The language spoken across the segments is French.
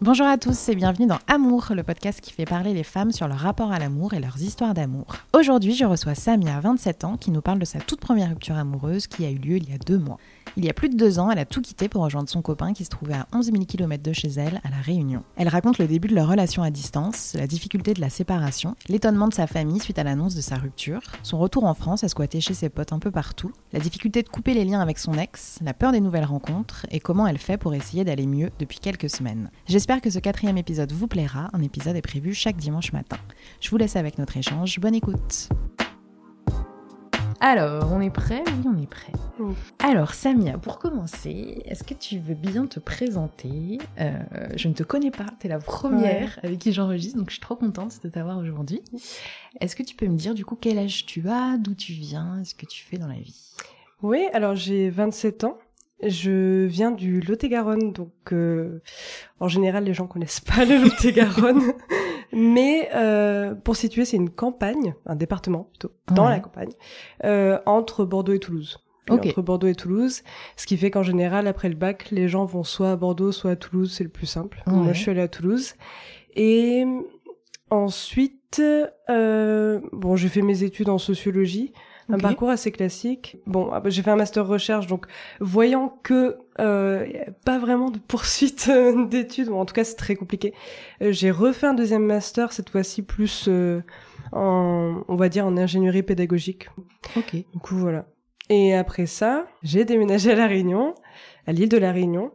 Bonjour à tous et bienvenue dans Amour, le podcast qui fait parler les femmes sur leur rapport à l'amour et leurs histoires d'amour. Aujourd'hui, je reçois Samia, 27 ans, qui nous parle de sa toute première rupture amoureuse qui a eu lieu il y a deux mois. Il y a plus de deux ans, elle a tout quitté pour rejoindre son copain qui se trouvait à 11 000 km de chez elle, à La Réunion. Elle raconte le début de leur relation à distance, la difficulté de la séparation, l'étonnement de sa famille suite à l'annonce de sa rupture, son retour en France à squatter chez ses potes un peu partout, la difficulté de couper les liens avec son ex, la peur des nouvelles rencontres et comment elle fait pour essayer d'aller mieux depuis quelques semaines. J'espère que ce quatrième épisode vous plaira, un épisode est prévu chaque dimanche matin. Je vous laisse avec notre échange, bonne écoute alors, on est prêt Oui, on est prêt. Alors, Samia, pour commencer, est-ce que tu veux bien te présenter euh, Je ne te connais pas, tu es la première avec qui j'enregistre, donc je suis trop contente de t'avoir aujourd'hui. Est-ce que tu peux me dire du coup quel âge tu as, d'où tu viens, ce que tu fais dans la vie? Oui, alors j'ai 27 ans. Je viens du Lot-et-Garonne, donc euh, en général les gens connaissent pas le Lot-et-Garonne. Mais euh, pour situer, c'est une campagne, un département plutôt, dans la campagne, euh, entre Bordeaux et Toulouse. Entre Bordeaux et Toulouse, ce qui fait qu'en général, après le bac, les gens vont soit à Bordeaux, soit à Toulouse, c'est le plus simple. Moi, je suis allée à Toulouse. Et ensuite, euh, bon, j'ai fait mes études en sociologie un parcours assez classique. Bon, j'ai fait un master recherche, donc voyant que euh, pas vraiment de poursuite euh, d'études, ou en tout cas c'est très compliqué, euh, j'ai refait un deuxième master cette fois-ci plus euh, en, on va dire en ingénierie pédagogique. Ok. Du coup voilà. Et après ça, j'ai déménagé à la Réunion, à l'île de la Réunion.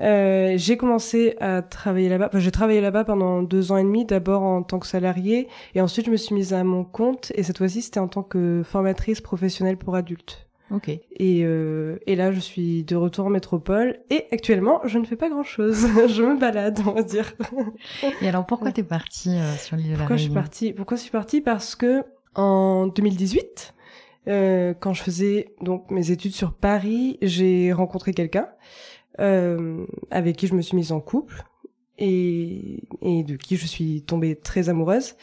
Euh, j'ai commencé à travailler là-bas. Enfin, j'ai travaillé là-bas pendant deux ans et demi, d'abord en tant que salarié, et ensuite je me suis mise à mon compte. Et cette fois-ci, c'était en tant que formatrice professionnelle pour adultes. Ok. Et, euh, et là, je suis de retour en métropole. Et actuellement, je ne fais pas grand-chose. je me balade, on va dire. Et alors, pourquoi t'es partie euh, sur l'île de la Pourquoi je suis partie? Pourquoi je suis partie? Parce que en 2018, euh, quand je faisais donc mes études sur Paris, j'ai rencontré quelqu'un euh, avec qui je me suis mise en couple et, et de qui je suis tombée très amoureuse.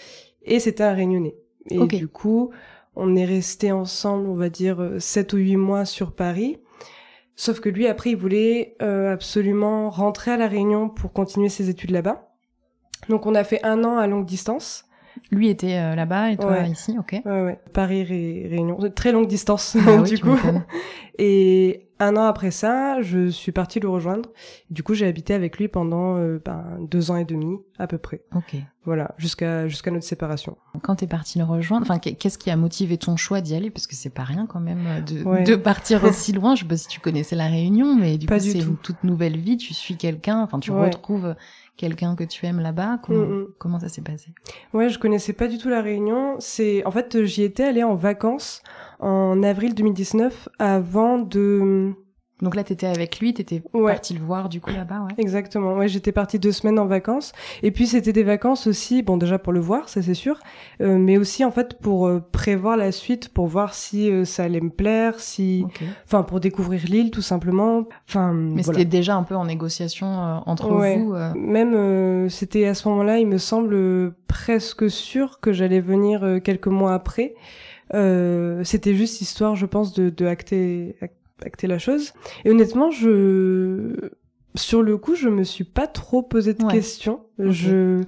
Et c'était un réunionnais. Et du coup, on est resté ensemble, on va dire, 7 ou 8 mois sur Paris. Sauf que lui, après, il voulait euh, absolument rentrer à La Réunion pour continuer ses études là-bas. Donc on a fait un an à longue distance. Lui était euh, là-bas et toi ici, ok. Ouais, ouais. Paris Ré Réunion, très longue distance ah du coup. Et un an après ça, je suis partie le rejoindre. Du coup, j'ai habité avec lui pendant euh, ben, deux ans et demi à peu près. Ok. Voilà, jusqu'à jusqu'à notre séparation. Quand t'es partie le rejoindre, enfin, qu'est-ce qui a motivé ton choix d'y aller? Parce que c'est pas rien quand même euh, de, de partir aussi loin. Je sais pas si tu connaissais la Réunion, mais du coup, c'est une toute nouvelle vie. Tu suis quelqu'un, enfin, tu retrouves quelqu'un que tu aimes là-bas comment, mm, mm. comment ça s'est passé? Ouais, je connaissais pas du tout la Réunion. C'est en fait j'y étais allée en vacances en avril 2019 avant de donc là, t'étais avec lui, t'étais ouais. parti le voir du coup là-bas, ouais. Exactement. Ouais, j'étais partie deux semaines en vacances. Et puis c'était des vacances aussi, bon déjà pour le voir, ça c'est sûr, euh, mais aussi en fait pour euh, prévoir la suite, pour voir si euh, ça allait me plaire, si, enfin pour découvrir l'île tout simplement. Enfin. Mais c'était déjà un peu en négociation entre vous. Même c'était à ce moment-là, il me semble presque sûr que j'allais venir quelques mois après. c'était juste histoire, je pense, de, de acter acter la chose. Et honnêtement, je sur le coup, je me suis pas trop posé de questions. Je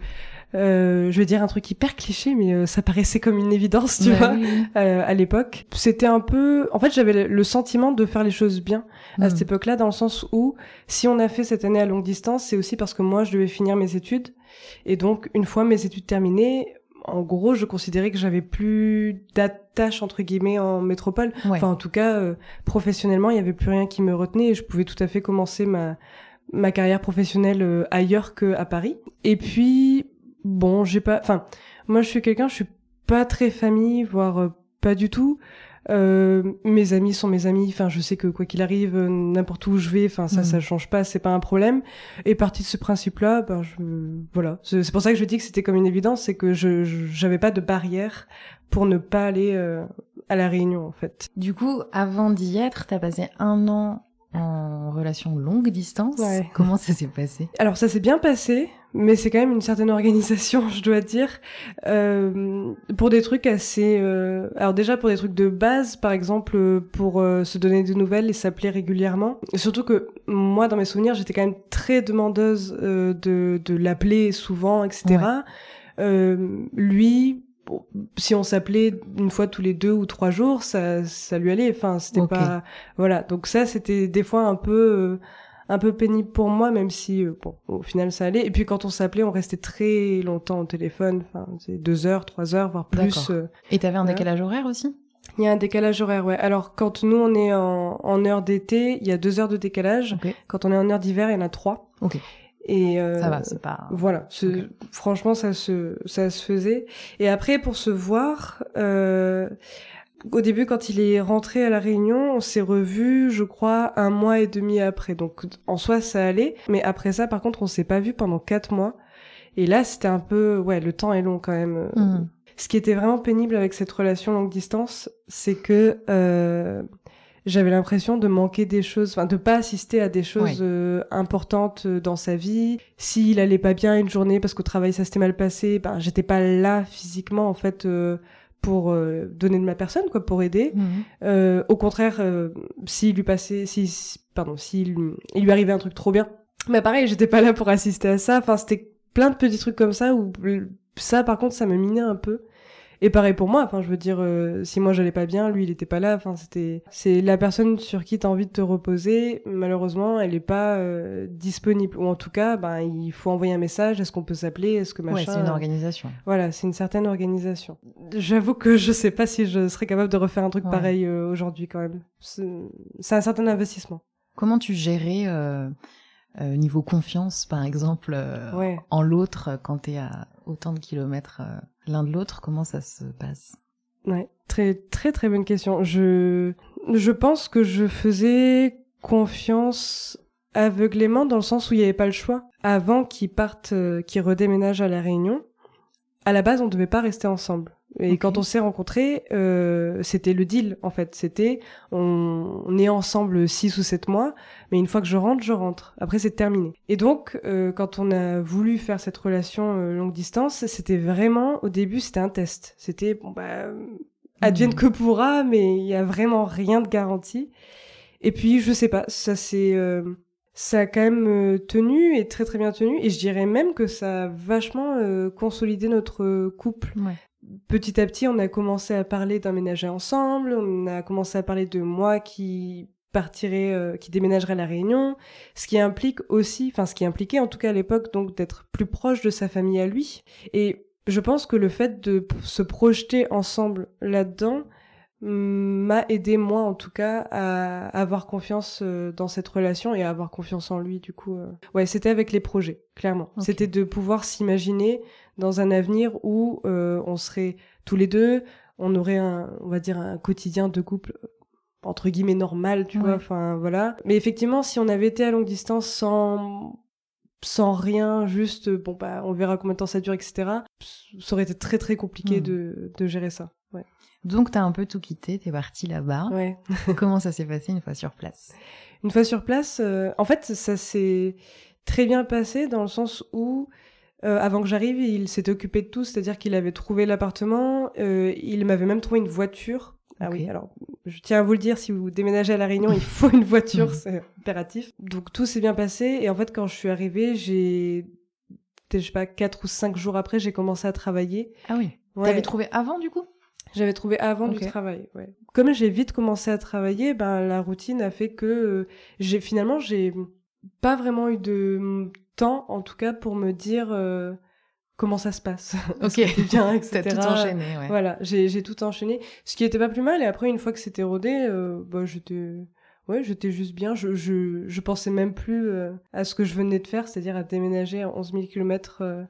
euh, je vais dire un truc hyper cliché, mais euh, ça paraissait comme une évidence, tu vois, euh, à l'époque. C'était un peu, en fait, j'avais le sentiment de faire les choses bien à cette hmm. époque-là, dans le sens où si on a fait cette année à longue distance, c'est aussi parce que moi, je devais finir mes études, et donc une fois mes études terminées, en gros, je considérais que j'avais plus d'attache entre guillemets en métropole. Enfin, en tout cas, euh, professionnellement, il y avait plus rien qui me retenait et je pouvais tout à fait commencer ma ma carrière professionnelle euh, ailleurs que à Paris. Et puis, bon, j'ai pas. Enfin, moi, je suis quelqu'un, je suis pas très famille, voire euh, pas du tout. Euh, mes amis sont mes amis. Enfin, je sais que quoi qu'il arrive, euh, n'importe où je vais, enfin ça, Mhm. ça change pas, c'est pas un problème. Et parti de ce principe-là, ben je, voilà. C'est pour ça que je dis que c'était comme une évidence, c'est que je je- j'avais pas de barrière pour ne pas aller euh, à la Réunion en fait. Du coup, avant d'y être, t'as passé un an en relation longue distance. Ouais. Comment ça s'est passé? Alors ça s'est bien passé, mais c'est quand même une certaine organisation, je dois dire, euh, pour des trucs assez. euh, Alors déjà pour des trucs de base, par exemple euh, pour euh, se donner des nouvelles et s'appeler régulièrement. Surtout que moi, dans mes souvenirs, j'étais quand même très demandeuse euh, de de l'appeler souvent, etc. Euh, lui. bon, si on s'appelait une fois tous les deux ou trois jours, ça, ça lui allait. Enfin, c'était pas, voilà. Donc ça, c'était des fois un peu, euh, un peu pénible pour moi, même si euh, bon, au final ça allait. Et puis quand on s'appelait, on restait très longtemps au téléphone, enfin c'est deux heures, trois heures, voire plus. Euh. Et t'avais un décalage horaire aussi? Il y a un décalage horaire, ouais. Alors quand nous on est en, en heure d'été, il y a deux heures de décalage. Quand on est en heure d'hiver, il y en a trois. Ok. Et euh, Ça va, c'est pas. voilà, franchement, ça se, ça se faisait. Et après, pour se voir, euh, au début, quand il est rentré à la Réunion, on s'est revu, je crois, un mois et demi après. Donc, en soi, ça allait. Mais après ça, par contre, on s'est pas vu pendant quatre mois. Et là, c'était un peu, ouais, le temps est long quand même. Mhm. Ce qui était vraiment pénible avec cette relation longue distance, c'est que euh, j'avais l'impression de manquer des choses, enfin de pas assister à des choses euh, importantes euh, dans sa vie. S'il allait pas bien une journée parce qu'au travail ça s'était mal passé, ben j'étais pas là physiquement en fait euh, pour euh, donner de ma personne quoi, pour aider. Mhm. Euh, au contraire, euh, s'il lui passait, si, pardon, s'il il lui arrivait un truc trop bien, mais pareil, j'étais pas là pour assister à ça. Enfin, c'était plein de petits trucs comme ça où ça, par contre, ça me minait un peu. Et pareil pour moi. Enfin, je veux dire, euh, si moi j'allais pas bien, lui il était pas là. Enfin, c'était, c'est la personne sur qui t'as envie de te reposer. Malheureusement, elle est pas euh, disponible. Ou en tout cas, ben il faut envoyer un message. Est-ce qu'on peut s'appeler Est-ce que machin Ouais, c'est une organisation. voilà, c'est une certaine organisation. J'avoue que je sais pas si je serais capable de refaire un truc Ouais. pareil euh, aujourd'hui quand même. C'est un certain investissement. Comment tu gérais euh, euh, niveau confiance, par exemple, euh, Ouais. en l'autre euh, quand t'es à autant de kilomètres euh, l'un de l'autre Comment ça se passe? Ouais, très très très bonne question. Je je pense que je faisais confiance aveuglément dans le sens où il n'y avait pas le choix. Avant qu'ils partent, euh, qu'ils redéménagent à la Réunion, à la base on devait pas rester ensemble. Et quand on s'est rencontrés, euh, c'était le deal en fait. C'était on, on est ensemble six ou sept mois, mais une fois que je rentre, je rentre. Après c'est terminé. Et donc euh, quand on a voulu faire cette relation euh, longue distance, c'était vraiment au début c'était un test. C'était bon bah advienne Mhm. que pourra, mais il y a vraiment rien de garanti. Et puis je sais pas, ça c'est euh, ça a quand même euh, tenu et très très bien tenu et je dirais même que ça a vachement euh, consolidé notre couple Ouais. Petit à petit, on a commencé à parler d'emménager ensemble, on a commencé à parler de moi qui partirait, euh, qui déménagerait à la Réunion, ce qui implique aussi, enfin ce qui impliquait en tout cas à l'époque donc d'être plus proche de sa famille à lui. Et je pense que le fait de se projeter ensemble là-dedans mm, m'a aidé moi en tout cas à avoir confiance euh, dans cette relation et à avoir confiance en lui du coup. euh. Ouais, c'était avec les projets, clairement. C'était de pouvoir s'imaginer dans un avenir où euh, on serait tous les deux, on aurait un, on va dire un quotidien de couple entre guillemets normal, tu Ouais. vois. Enfin voilà. Mais effectivement, si on avait été à longue distance sans sans rien, juste bon bah on verra combien de temps ça dure, etc. Ça aurait été très très compliqué Hmm. de de gérer ça. Ouais. Donc t'as un peu tout quitté, t'es parti là-bas. Ouais. Comment ça s'est passé une fois sur place? Une fois sur place, euh, en fait, ça s'est très bien passé dans le sens où, euh, avant que j'arrive, il s'était occupé de tout, c'est-à-dire qu'il avait trouvé l'appartement, euh, il m'avait même trouvé une voiture. Ah oui, alors je tiens à vous le dire, si vous déménagez à La Réunion, il faut une voiture, c'est impératif. Donc tout s'est bien passé, et en fait, quand je suis arrivée, j'ai, je sais pas, quatre ou cinq jours après, j'ai commencé à travailler. Ah oui. Ouais. T'avais trouvé avant du coup? J'avais trouvé avant Ok. du travail, ouais. Comme j'ai vite commencé à travailler, ben la routine a fait que euh, j'ai finalement j'ai pas vraiment eu de temps, en tout cas, pour me dire euh, comment ça se passe. Ok. Bien, etc. Tout enchaîné, ouais. Voilà, j'ai tout enchaîné, ce qui était pas plus mal. Et après, une fois que c'était rodé, euh, bah j'étais ouais, j'étais juste bien. Je, je je pensais même plus euh, à ce que je venais de faire, c'est-à-dire à déménager à 11 000 kilomètres. euh,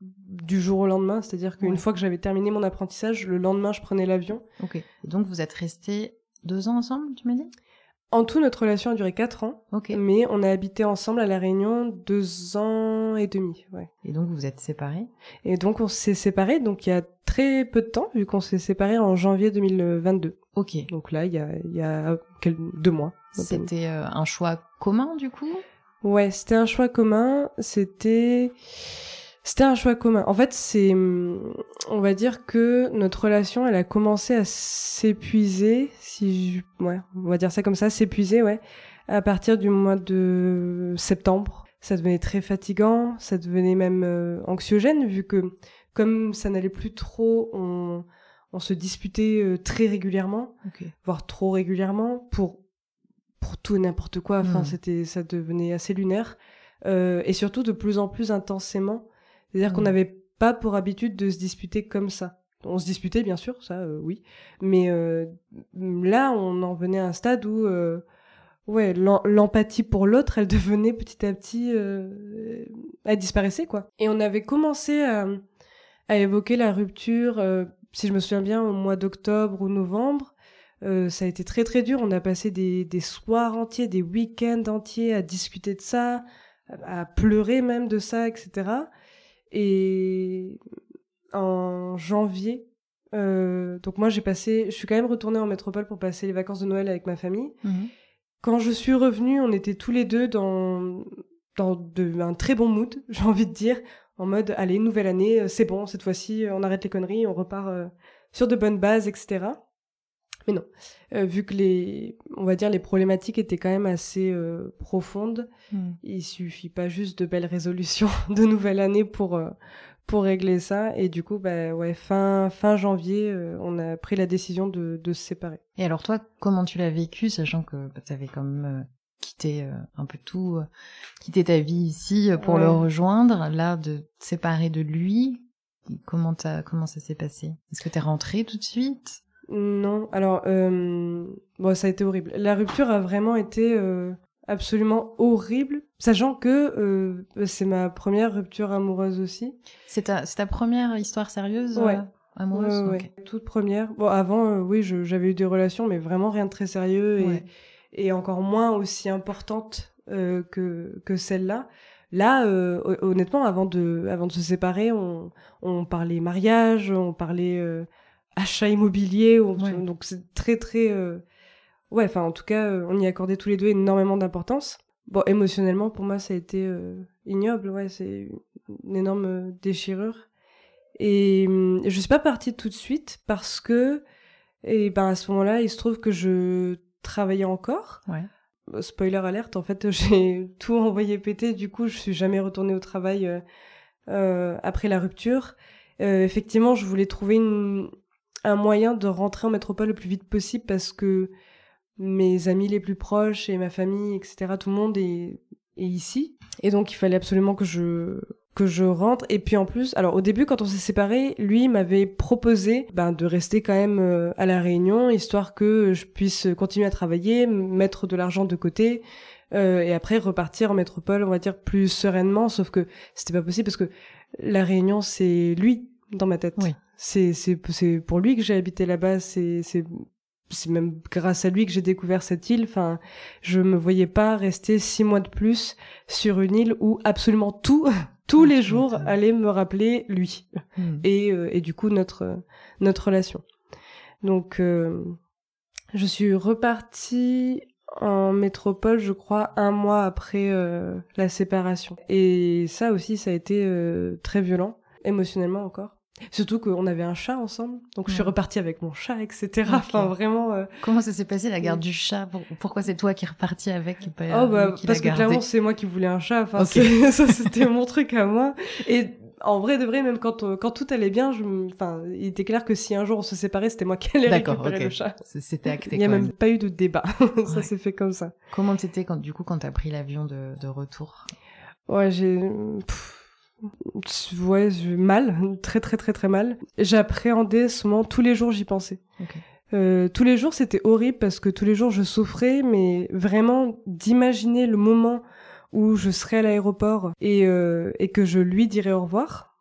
du jour au lendemain, c'est-à-dire qu'une Ouais. fois que j'avais terminé mon apprentissage, le lendemain, je prenais l'avion. Ok. Et donc vous êtes restés deux ans ensemble, tu m'as dit? En tout, notre relation a duré quatre ans, Ok. mais on a habité ensemble à La Réunion deux ans et demi. Ouais. Et donc vous êtes séparés? Et donc, on s'est séparés, donc il y a très peu de temps, vu qu'on s'est séparés en janvier 2022. Ok. Donc là, il y a, il y a deux mois. C'était euh, un choix commun du coup? Ouais, c'était un choix commun. C'était, c'était un choix commun. En fait, c'est, on va dire que notre relation, elle a commencé à s'épuiser, si je... ouais, on va dire ça comme ça, s'épuiser, ouais, à partir du mois de septembre. Ça devenait très fatigant, ça devenait même euh, anxiogène, vu que comme ça n'allait plus trop, on, on se disputait euh, très régulièrement voire trop régulièrement pour pour tout et n'importe quoi enfin Mhm. c'était ça devenait assez lunaire Euh, et surtout de plus en plus intensément c'est-à-dire qu'on Mhm. n'avait pas pour habitude de se disputer comme ça on se disputait bien sûr ça euh, oui mais euh, là on en venait à un stade où euh, ouais l'em- l'empathie pour l'autre elle devenait petit à petit elle disparaissait quoi et on avait commencé à, à évoquer la rupture si je me souviens bien au mois d'octobre ou novembre euh, ça a été très très dur. On a passé des, des soirs entiers, des week-ends entiers à discuter de ça, à, à pleurer même de ça, etc. Et en janvier, euh, donc moi j'ai passé, je suis quand même retournée en métropole pour passer les vacances de Noël avec ma famille. Mhm. Quand je suis revenue, on était tous les deux dans dans de, un très bon mood, j'ai envie de dire, en mode allez nouvelle année, euh, c'est bon cette fois-ci, on arrête les conneries, on repart euh, sur de bonnes bases, etc. Mais non, Euh, vu que les, on va dire les problématiques étaient quand même assez euh, profondes, Mhm. il suffit pas juste de belles résolutions de nouvelle année pour euh, pour régler ça. Et du coup, bah ouais, fin fin janvier, on a pris la décision de de se séparer. Et alors toi, comment tu l'as vécu, sachant que tu avais quand même quitté euh, un peu tout, quitté ta vie ici pour Ouais. le rejoindre, là de te séparer de lui, comment comment ça s'est passé? Est-ce que t'es rentrée tout de suite? Non, alors euh, bon, ça a été horrible. La rupture a vraiment été euh, absolument horrible, sachant que euh, c'est ma première rupture amoureuse aussi. C'est ta c'est ta première histoire sérieuse Ouais. amoureuse? Ouais. Toute première. Bon, avant, oui, j'avais eu des relations, mais vraiment rien de très sérieux et, encore moins aussi importante que, que celle-là. Là, euh, hon- honnêtement, avant de, avant de se séparer, on, on parlait mariage, on parlait euh, achat immobilier, on- Ouais. donc c'est très très... euh, Ouais, enfin en tout cas, euh, on y accordait tous les deux énormément d'importance. Bon, émotionnellement, pour moi, ça a été euh, ignoble, ouais, c'est une énorme euh, déchirure. Et hum, je suis pas partie tout de suite parce que, et ben à ce moment-là, il se trouve que je travaillais encore. Ouais. Spoiler alerte, en fait, j'ai tout envoyé péter. Du coup, je suis jamais retournée au travail euh, euh, après la rupture. Euh, effectivement, je voulais trouver une, un moyen de rentrer en métropole le plus vite possible parce que mes amis les plus proches et ma famille, etc., tout le monde est, est ici. Et donc, il fallait absolument que je que je rentre. Et puis en plus, alors au début, quand on s'est séparés, lui m'avait proposé ben, de rester quand même euh, à la Réunion, histoire que je puisse continuer à travailler, mettre de l'argent de côté, euh, et après repartir en métropole, on va dire plus sereinement. Sauf que c'était pas possible parce que la Réunion, c'est lui dans ma tête. Oui. C'est pour lui que j'ai habité là-bas. C'est c'est c'est même grâce à lui que j'ai découvert cette île. Enfin, je me voyais pas rester six mois de plus sur une île où absolument tout, tous les jours, allait me rappeler lui Mhm. et euh, et du coup notre notre relation. Donc, euh, je suis repartie en métropole, je crois, un mois après euh, la séparation. Et ça aussi, ça a été très violent, émotionnellement encore. Surtout qu'on avait un chat ensemble, donc je suis repartie avec mon chat, etc. Enfin, vraiment. euh, Comment ça s'est passé la garde du chat Pour- Pourquoi c'est toi qui es reparti avec et pas Oh bah qui parce que clairement c'est moi qui voulais un chat. Enfin ça c'était mon truc à moi. Et en vrai de vrai même quand euh, quand tout allait bien, je me- enfin il était clair que si un jour on se séparait c'était moi qui allais récupérer ok. le chat. C'était acté Il y a même même. pas eu de débat. ça Ouais. s'est fait comme ça. Comment t'étais quand du coup quand t'as pris l'avion de, de retour? Ouais j'ai pff, ouais mal très très très très mal. J'appréhendais ce moment tous les jours j'y pensais. Euh, tous les jours, c'était horrible parce que tous les jours, je souffrais, mais vraiment d'imaginer le moment où je serai à l'aéroport et, euh, et que je lui dirai au revoir.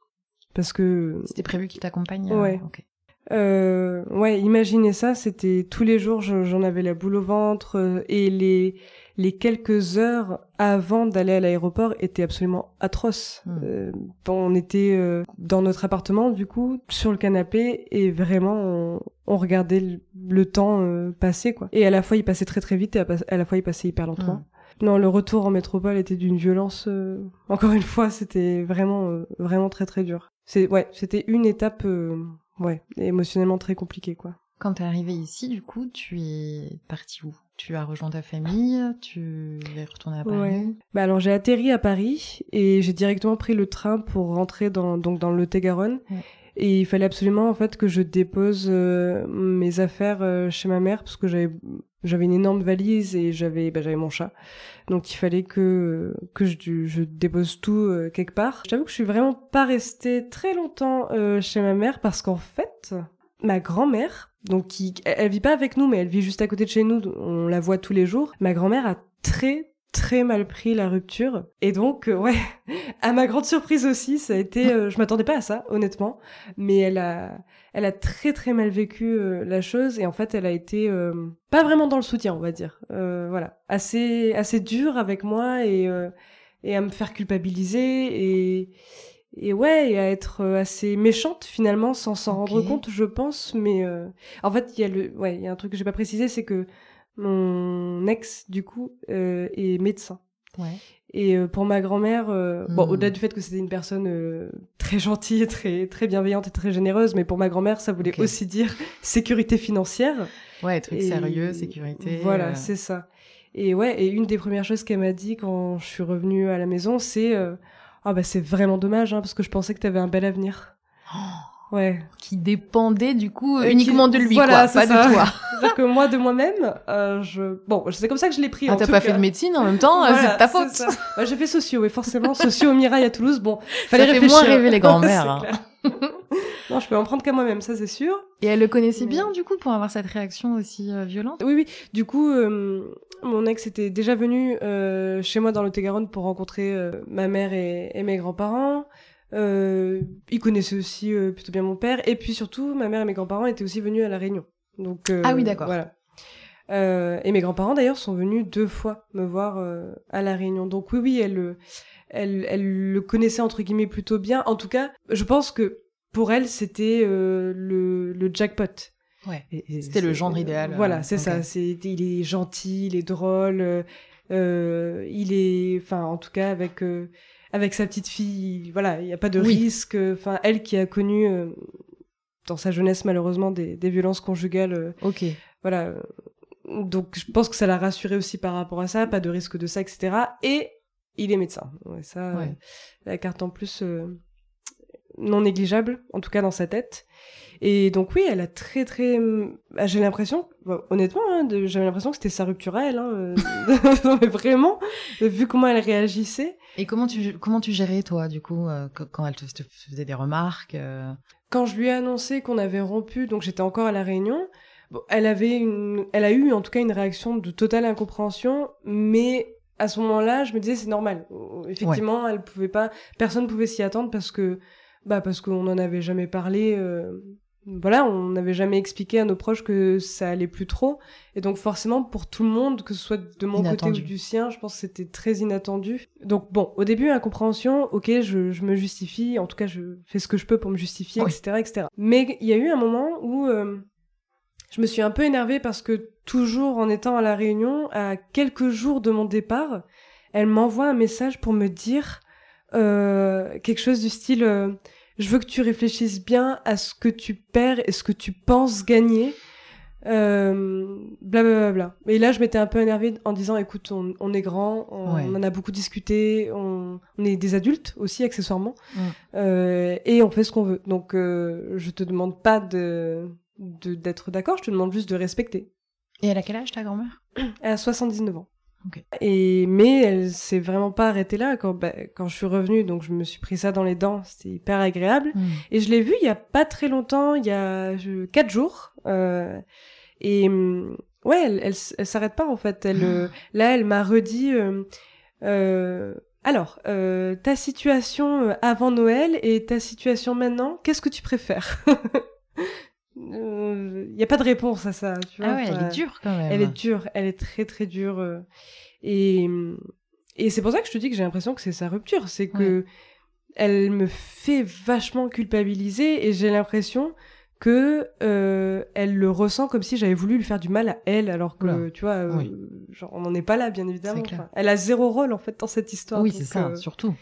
parce que C'était prévu qu'il t'accompagne. Ouais. euh. Euh, ouais, imaginez ça, c'était tous les jours, je- j'en avais la boule au ventre et les les quelques heures avant d'aller à l'aéroport étaient absolument atroces. Hmm. Euh, on était euh, dans notre appartement du coup sur le canapé et vraiment on, on regardait le, le temps euh, passer quoi. Et à la fois il passait très très vite et à, la fois il passait hyper lentement. Non, le retour en métropole était d'une violence. euh, Encore une fois, c'était vraiment, euh, vraiment très très dur. C'est ouais, c'était une étape, euh, ouais, émotionnellement très compliquée quoi. Quand t'es arrivé ici, du coup, tu es parti où? Tu as rejoint ta famille Tu es retourné à Paris Ouais. Bah alors j'ai atterri à Paris et j'ai directement pris le train pour rentrer dans donc dans le Lot-et-Garonne. Ouais. Et il fallait absolument en fait que je dépose euh, mes affaires euh, chez ma mère parce que j'avais j'avais une énorme valise et j'avais bah, j'avais mon chat. Donc il fallait que que je, je dépose tout euh, quelque part. Je t'avoue que je suis vraiment pas restée très longtemps chez ma mère parce qu'en fait ma grand-mère donc qui elle, vit pas avec nous mais elle vit juste à côté de chez nous on la voit tous les jours. Ma grand-mère a très très mal pris la rupture. Et donc euh, ouais à ma grande surprise aussi ça a été euh, je m'attendais pas à ça honnêtement. Mais elle a elle a très très mal vécu euh, la chose. Et en fait elle a été pas vraiment dans le soutien on va dire. Voilà. Assez assez dure avec moi et et à me faire culpabiliser. Et et ouais et à être euh, assez méchante finalement sans s'en rendre compte je pense mais euh, en fait il y a le ouais il y a un truc que j'ai pas précisé c'est que mon ex du coup euh, est médecin Ouais. et euh, pour ma grand-mère, euh, bon, Hmm. au-delà du fait que c'était une personne euh, très gentille, très très bienveillante et très généreuse, mais pour ma grand-mère, ça voulait aussi dire sécurité financière. Ouais, truc Et sérieux, sécurité. Voilà, c'est ça. Et ouais, et une des premières choses qu'elle m'a dit quand je suis revenue à la maison, c'est euh, ah bah c'est vraiment dommage, hein, parce que je pensais que t'avais un bel avenir. Ouais. qui dépendait du coup uniquement qui- de lui, voilà, quoi, pas ça. de toi. C'est-à-dire que moi, de moi-même, euh, je bon, c'est comme ça que je l'ai pris. Ah, t'as pas cas. fait de médecine en même temps, euh, Voilà, c'est de ta faute. Bah, j'ai fait sociaux, oui, forcément. Sociaux au Mirail à Toulouse. Bon, fallait fait réfléchir. moins rêver les grands-mères, hein. non, je peux en prendre qu'à moi-même, ça c'est sûr. Et elle le connaissait Mais- bien du coup pour avoir cette réaction aussi euh, violente? Oui, oui. Du coup, euh, mon ex était déjà venu euh, chez moi dans le Lot-et-Garonne pour rencontrer euh, ma mère et, et mes grands-parents. Euh, il connaissait aussi plutôt bien mon père. Et puis surtout, ma mère et mes grands-parents étaient aussi venus à La Réunion. Donc, Ah oui, d'accord. Voilà. Et mes grands-parents d'ailleurs sont venus deux fois me voir à La Réunion. Donc oui, oui, elle, elle, elle le connaissait entre guillemets plutôt bien. En tout cas, je pense que pour elle, c'était le, le jackpot. Ouais. C'était le c'est- genre idéal, Voilà, euh, c'est ok. ça. C'est, il est gentil, il est drôle. euh, euh, il est, enfin, en tout cas, avec euh, avec sa petite fille, il- voilà, il n'y a pas de Oui. risque. Enfin, elle qui a connu euh, dans sa jeunesse malheureusement des, des violences conjugales, euh, Ok. voilà. euh, Donc, je pense que ça l'a rassurée aussi par rapport à ça, pas de risque de ça, etc. Et il est médecin. Ouais, ça, Ouais. euh, la carte en plus euh, non négligeable, en tout cas dans sa tête. Et donc oui, elle a très très, bah, j'ai l'impression, bah, honnêtement, hein, de- j'avais l'impression que c'était sa rupture à elle, hein, euh, non, mais vraiment, vu comment elle réagissait. Et comment tu comment tu gérais toi du coup euh, qu- quand elle te, te faisait des remarques euh, Quand je lui ai annoncé qu'on avait rompu, donc j'étais encore à la Réunion, bon, elle avait une, elle a eu en tout cas une réaction de totale incompréhension, mais à ce moment-là, je me disais c'est normal. Effectivement, elle pouvait pas, personne pouvait s'y attendre parce que, bah parce qu'on n'en avait jamais parlé. euh, voilà, on n'avait jamais expliqué à nos proches que ça allait plus trop, et donc forcément pour tout le monde, que ce soit de mon Inattendu. côté ou du sien, je pense que c'était très inattendu. Donc bon, au début incompréhension, ok, je, je me justifie, en tout cas je fais ce que je peux pour me justifier, Oui. etc., etc. Mais il y a eu un moment où euh, je me suis un peu énervée parce que toujours en étant à la Réunion, à quelques jours de mon départ, elle m'envoie un message pour me dire euh, quelque chose du style euh, je veux que tu réfléchisses bien à ce que tu perds et ce que tu penses gagner. Euh, blablabla. Et là, je m'étais un peu énervée en disant, écoute, on, on est grand, on, Ouais. on en a beaucoup discuté, on, on est des adultes aussi, accessoirement, et on fait ce qu'on veut. Donc, je te demande pas de de- d'être d'accord, je te demande juste de respecter. Et elle a quel âge ta grand-mère? Elle a 79 ans. Et mais elle s'est vraiment pas arrêtée là quand bah, quand je suis revenue, donc je me suis pris ça dans les dents. C'était hyper agréable. Hmm. Et je l'ai vue il y a pas très longtemps, il y a je- quatre jours. Euh, et hum, ouais, elle, elle, s'arrête pas en fait. Elle, euh, là, elle m'a redit, euh, euh, Alors, euh, ta situation avant Noël et ta situation maintenant, qu'est-ce que tu préfères? Il n'y a pas de réponse à ça, tu vois. Ah ouais, elle est dure quand même. Elle est dure, elle est très très dure. euh, Et, et c'est pour ça que je te dis que j'ai l'impression que c'est sa rupture. C'est que elle me fait vachement culpabiliser et j'ai l'impression que euh, elle le ressent comme si j'avais voulu lui faire du mal à elle, alors que tu vois, euh, Oui. genre, on n'en est pas là, bien évidemment. Enfin, elle a zéro rôle en fait dans cette histoire. Oui, c'est ça, euh, surtout.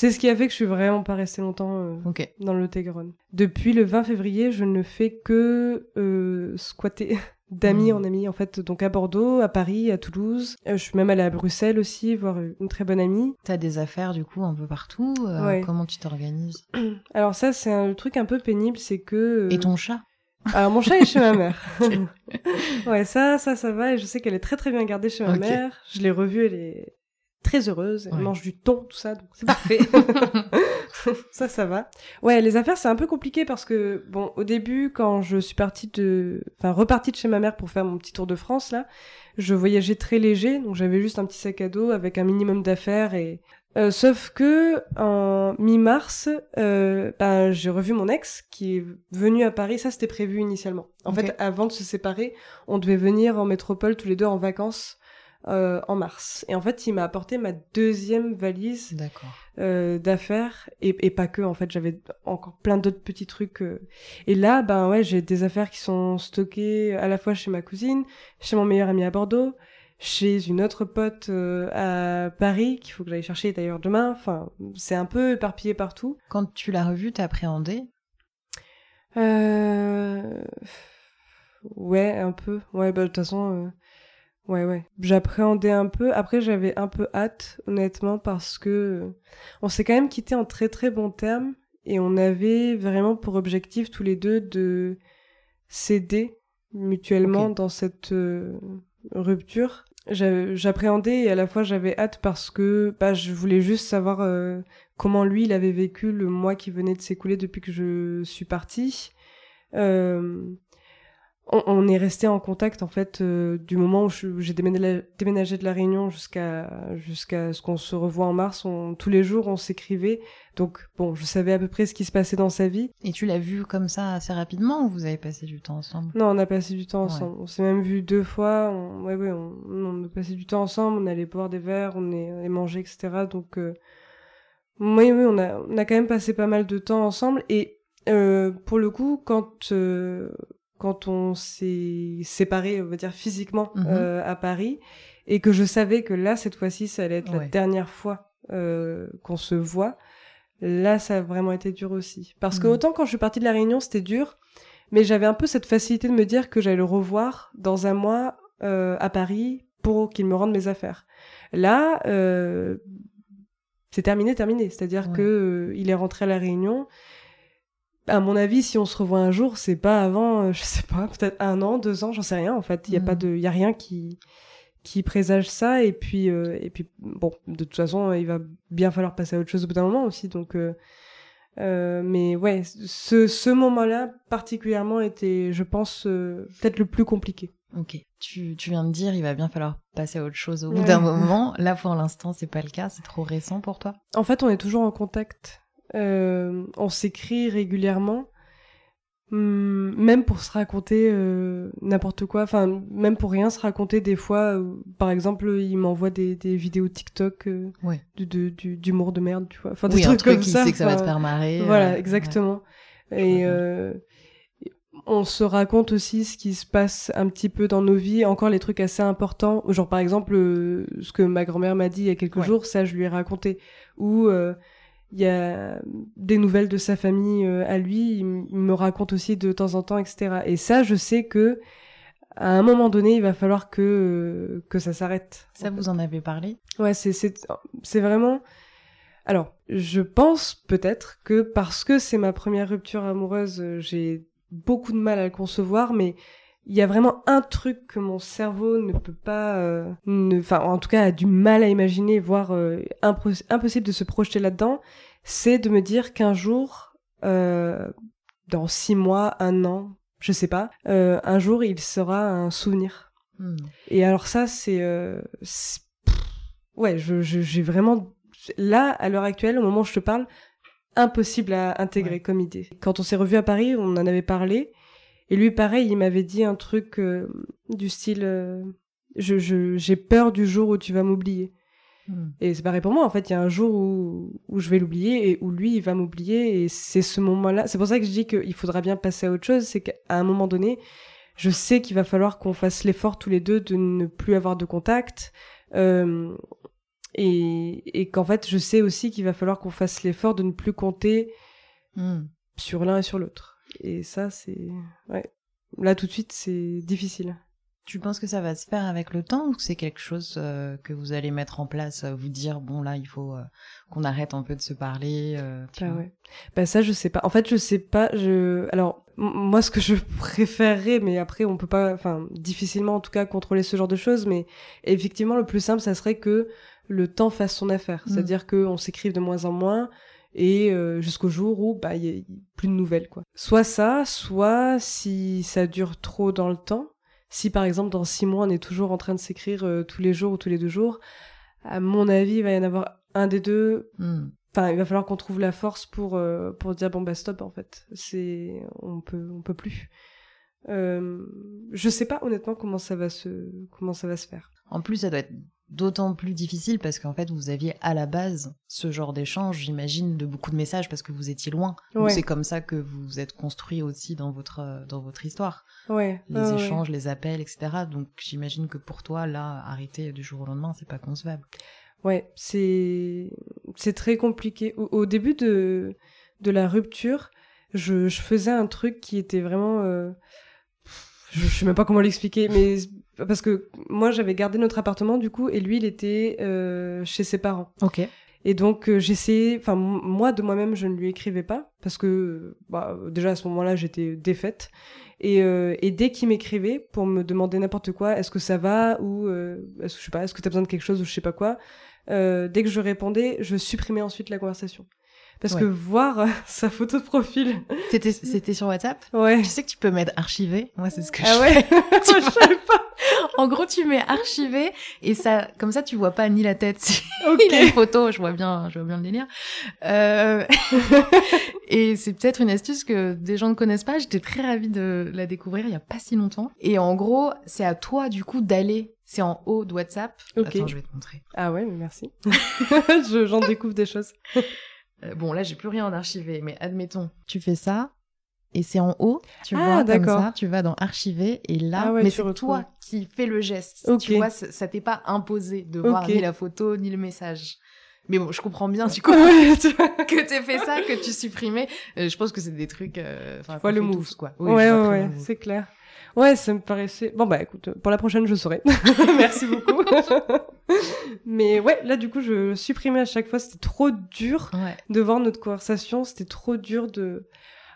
C'est ce qui a fait que je suis vraiment pas restée longtemps euh, dans le Tegron. Depuis le 20 février, je ne fais que euh, squatter d'ami Mm. en ami, en fait, donc à Bordeaux, à Paris, à Toulouse. Euh, je suis même allée à Bruxelles aussi, voir une très bonne amie. T'as des affaires du coup un peu partout. euh, Ouais. Comment tu t'organises? Alors ça, c'est un truc un peu pénible, c'est que... Et ton chat? Alors mon chat est chez ma mère. ouais, ça, ça, ça va, et je sais qu'elle est très très bien gardée chez ma mère. Je l'ai revue, elle est très heureuse, elle Ouais. mange du thon, tout ça, donc c'est parfait. ça, ça va. Ouais, les affaires, c'est un peu compliqué parce que, bon, au début, quand je suis partie de... Enfin, repartie de chez ma mère pour faire mon petit tour de France, là, je voyageais très léger, donc j'avais juste un petit sac à dos avec un minimum d'affaires et... Euh, sauf que en mi-mars, euh, ben, j'ai revu mon ex qui est venu à Paris. Ça, c'était prévu initialement. En fait, avant de se séparer, on devait venir en métropole tous les deux en vacances euh, en mars. Et en fait, il m'a apporté ma deuxième valise euh, d'affaires et, et pas que. En fait, j'avais encore plein d'autres petits trucs. euh. Et là, ben ouais, j'ai des affaires qui sont stockées à la fois chez ma cousine, chez mon meilleur ami à Bordeaux, chez une autre pote euh, à Paris qu'il faut que j'aille chercher d'ailleurs demain. Enfin, c'est un peu éparpillé partout. Quand tu l'as revu, t'as appréhendé? Euh... Ouais, un peu. Ouais, bah de toute façon, euh, ouais, ouais. J'appréhendais un peu. Après, j'avais un peu hâte, honnêtement, parce que euh, on s'est quand même quitté en très très bons termes et on avait vraiment pour objectif tous les deux de s'aider mutuellement dans cette euh, rupture. J'a- J'appréhendais et à la fois j'avais hâte parce que bah, je voulais juste savoir euh, comment lui il avait vécu le mois qui venait de s'écouler depuis que je suis partie. Euh, on, on est resté en contact en fait euh, du moment où j'ai déménagé, déménagé de la Réunion jusqu'à jusqu'à ce qu'on se revoie en mars. On, tous les jours on s'écrivait, donc bon, je savais à peu près ce qui se passait dans sa vie. Et tu l'as vu comme ça assez rapidement ou vous avez passé du temps ensemble? Non, on a passé du temps Ouais. ensemble. On s'est même vu deux fois. On, ouais, ouais, on, on a passé du temps ensemble. On allait boire des verres, on est allé manger, etc. Donc, euh, oui, oui, on a, on a quand même passé pas mal de temps ensemble. Et euh, pour le coup, quand euh, quand on s'est séparés, on va dire physiquement Mhm. euh, à Paris, et que je savais que là, cette fois-ci, ça allait être la dernière fois euh, qu'on se voit. Là, ça a vraiment été dur aussi. Parce que Mhm. autant quand je suis partie de la Réunion, c'était dur, mais j'avais un peu cette facilité de me dire que j'allais le revoir dans un mois euh, à Paris pour qu'il me rende mes affaires. Là, c'est terminé, terminé. C'est-à-dire Ouais. que il est rentré à la Réunion. À mon avis, si on se revoit un jour, c'est pas avant, euh, je sais pas, peut-être un an, deux ans, j'en sais rien. En fait, il y a pas de, il y a rien qui qui présage ça. Et puis, euh, et puis, bon, de toute façon, il va bien falloir passer à autre chose au bout d'un moment aussi. Donc, euh, euh, mais ouais, ce, ce moment-là particulièrement était, je pense, peut-être le plus compliqué. Ok. Tu, tu viens de dire il va bien falloir passer à autre chose au bout Ouais. d'un moment. Là pour l'instant c'est pas le cas, c'est trop récent pour toi? En fait, on est toujours en contact. Euh, on s'écrit régulièrement, Hum, même pour se raconter euh, n'importe quoi. Enfin, même pour rien se raconter des fois. euh, par exemple, il m'envoie des, des vidéos TikTok Ouais. du- d'humour de merde, tu vois. Enfin, des oui, un trucs truc comme qui ça. sait que ça va te faire marrer. Voilà, exactement. Et on se raconte aussi ce qui se passe un petit peu dans nos vies, encore les trucs assez importants, genre par exemple ce que ma grand-mère m'a dit il y a quelques Ouais. jours, ça je lui ai raconté, ou il y a des nouvelles de sa famille euh, à lui, il, me raconte aussi de temps en temps, etc. Et ça, je sais que à un moment donné, il va falloir que euh, que ça s'arrête. Ça vous en avez parlé? Ouais, c'est c'est c'est vraiment. Alors, je pense peut-être que parce que c'est ma première rupture amoureuse, euh, j'ai beaucoup de mal à le concevoir, mais il y a vraiment un truc que mon cerveau ne peut pas, euh, ne- enfin, en tout cas, a du mal à imaginer, voire euh, impos- impossible de se projeter là-dedans, c'est de me dire qu'un jour, euh, dans six mois, un an, je sais pas, euh, un jour, il sera un souvenir. Hmm. Et alors ça, c'est... euh, ouais, je, je- j'ai vraiment... là, à l'heure actuelle, au moment où je te parle, impossible à intégrer Ouais. comme idée. Quand on s'est revu à Paris, on en avait parlé. Et lui, pareil, il m'avait dit un truc euh, du style euh, je, je, J'ai peur du jour où tu vas m'oublier. Hmm. Et c'est pareil pour moi, en fait, il y a un jour où, où je vais l'oublier et où lui, il va m'oublier. Et c'est ce moment-là. C'est pour ça que je dis qu'il faudra bien passer à autre chose. C'est qu'à un moment donné, je sais qu'il va falloir qu'on fasse l'effort tous les deux de ne plus avoir de contact. Euh, et et qu'en fait, je sais aussi qu'il va falloir qu'on fasse l'effort de ne plus compter Hmm. sur l'un et sur l'autre. Et ça, c'est. Ouais. Là, tout de suite, c'est difficile. Tu penses que ça va se faire avec le temps ou que c'est quelque chose euh, que vous allez mettre en place, euh, vous dire bon là il faut euh, qu'on arrête un peu de se parler. euh, Bah ouais. Bah ça je sais pas. En fait je sais pas. Je alors moi ce que je préférerais, mais après on peut pas, enfin difficilement en tout cas contrôler ce genre de choses. Mais effectivement le plus simple ça serait que le temps fasse son affaire. Mm. C'est-à-dire que on s'écrive de moins en moins et euh, jusqu'au jour où bah il y a plus de nouvelles quoi. Soit ça, soit si ça dure trop dans le temps. Si par exemple dans six mois on est toujours en train de s'écrire euh, tous les jours ou tous les deux jours, à mon avis il va y en avoir un des deux Hmm. Enfin, il va falloir qu'on trouve la force pour euh, pour dire bon bah stop en fait. C'est on peut on peut plus. Je sais pas honnêtement comment ça va se comment ça va se faire. En plus, ça doit être d'autant plus difficile parce qu'en fait, vous aviez à la base ce genre d'échange, j'imagine, de beaucoup de messages parce que vous étiez loin. Ouais. C'est comme ça que vous êtes construit aussi dans votre euh, dans votre histoire, Ouais. les ouais. échanges, les appels, etc. Donc j'imagine que pour toi, là, arrêter du jour au lendemain, c'est pas concevable. Ouais, c'est c'est très compliqué. Au, au début de de la rupture, je, je faisais un truc qui était vraiment euh, je, je sais même pas comment l'expliquer, mais parce que moi j'avais gardé notre appartement du coup et lui il était euh, chez ses parents. Ok. Et donc euh, j'essayais, enfin moi de moi-même je ne lui écrivais pas parce que bah, déjà à ce moment-là j'étais défaite et, euh, et dès qu'il m'écrivait pour me demander n'importe quoi, est-ce que ça va ou est-ce que je sais pas, est-ce que t'as besoin de quelque chose ou je sais pas quoi, dès que je répondais, je supprimais ensuite la conversation parce Ouais. que voir euh, sa photo de profil, C'était c'était sur WhatsApp? Ouais. Tu sais que tu peux mettre archivé? Moi, c'est ce que Ah je ouais, Tu je savais pas. En gros, tu mets archivé et ça, comme ça, tu vois pas ni la tête. Ok. Il a une photo, je vois bien, je vois bien le délire. Euh... et c'est peut-être une astuce que des gens ne connaissent pas. J'étais très ravie de la découvrir il y a pas si longtemps. Et en gros, c'est à toi du coup d'aller. C'est en haut de WhatsApp. Ok. Attends, je vais te montrer. Ah ouais, merci. Je- J'en découvre des choses. Euh, bon, là, j'ai plus rien en archivé, mais admettons, tu fais ça. Et c'est en haut, tu Ah, vois, comme ça, tu vas dans archiver et là, Ah ouais, mais c'est toi qui fais le geste. Tu vois, ça t'est pas imposé de voir ni la photo ni le message. Mais bon, je comprends bien du coup que t'aies fait ça, que tu supprimais. Euh, je pense que c'est des trucs. euh, Enfin, le move. tous, quoi. Oui, ouais, ouais, c'est clair. Ouais, ça me paraissait. Bon, bah écoute, pour la prochaine, je saurai. Merci beaucoup. Mais ouais, là, du coup, je supprimais à chaque fois. C'était trop dur Ouais. de voir notre conversation. C'était trop dur de.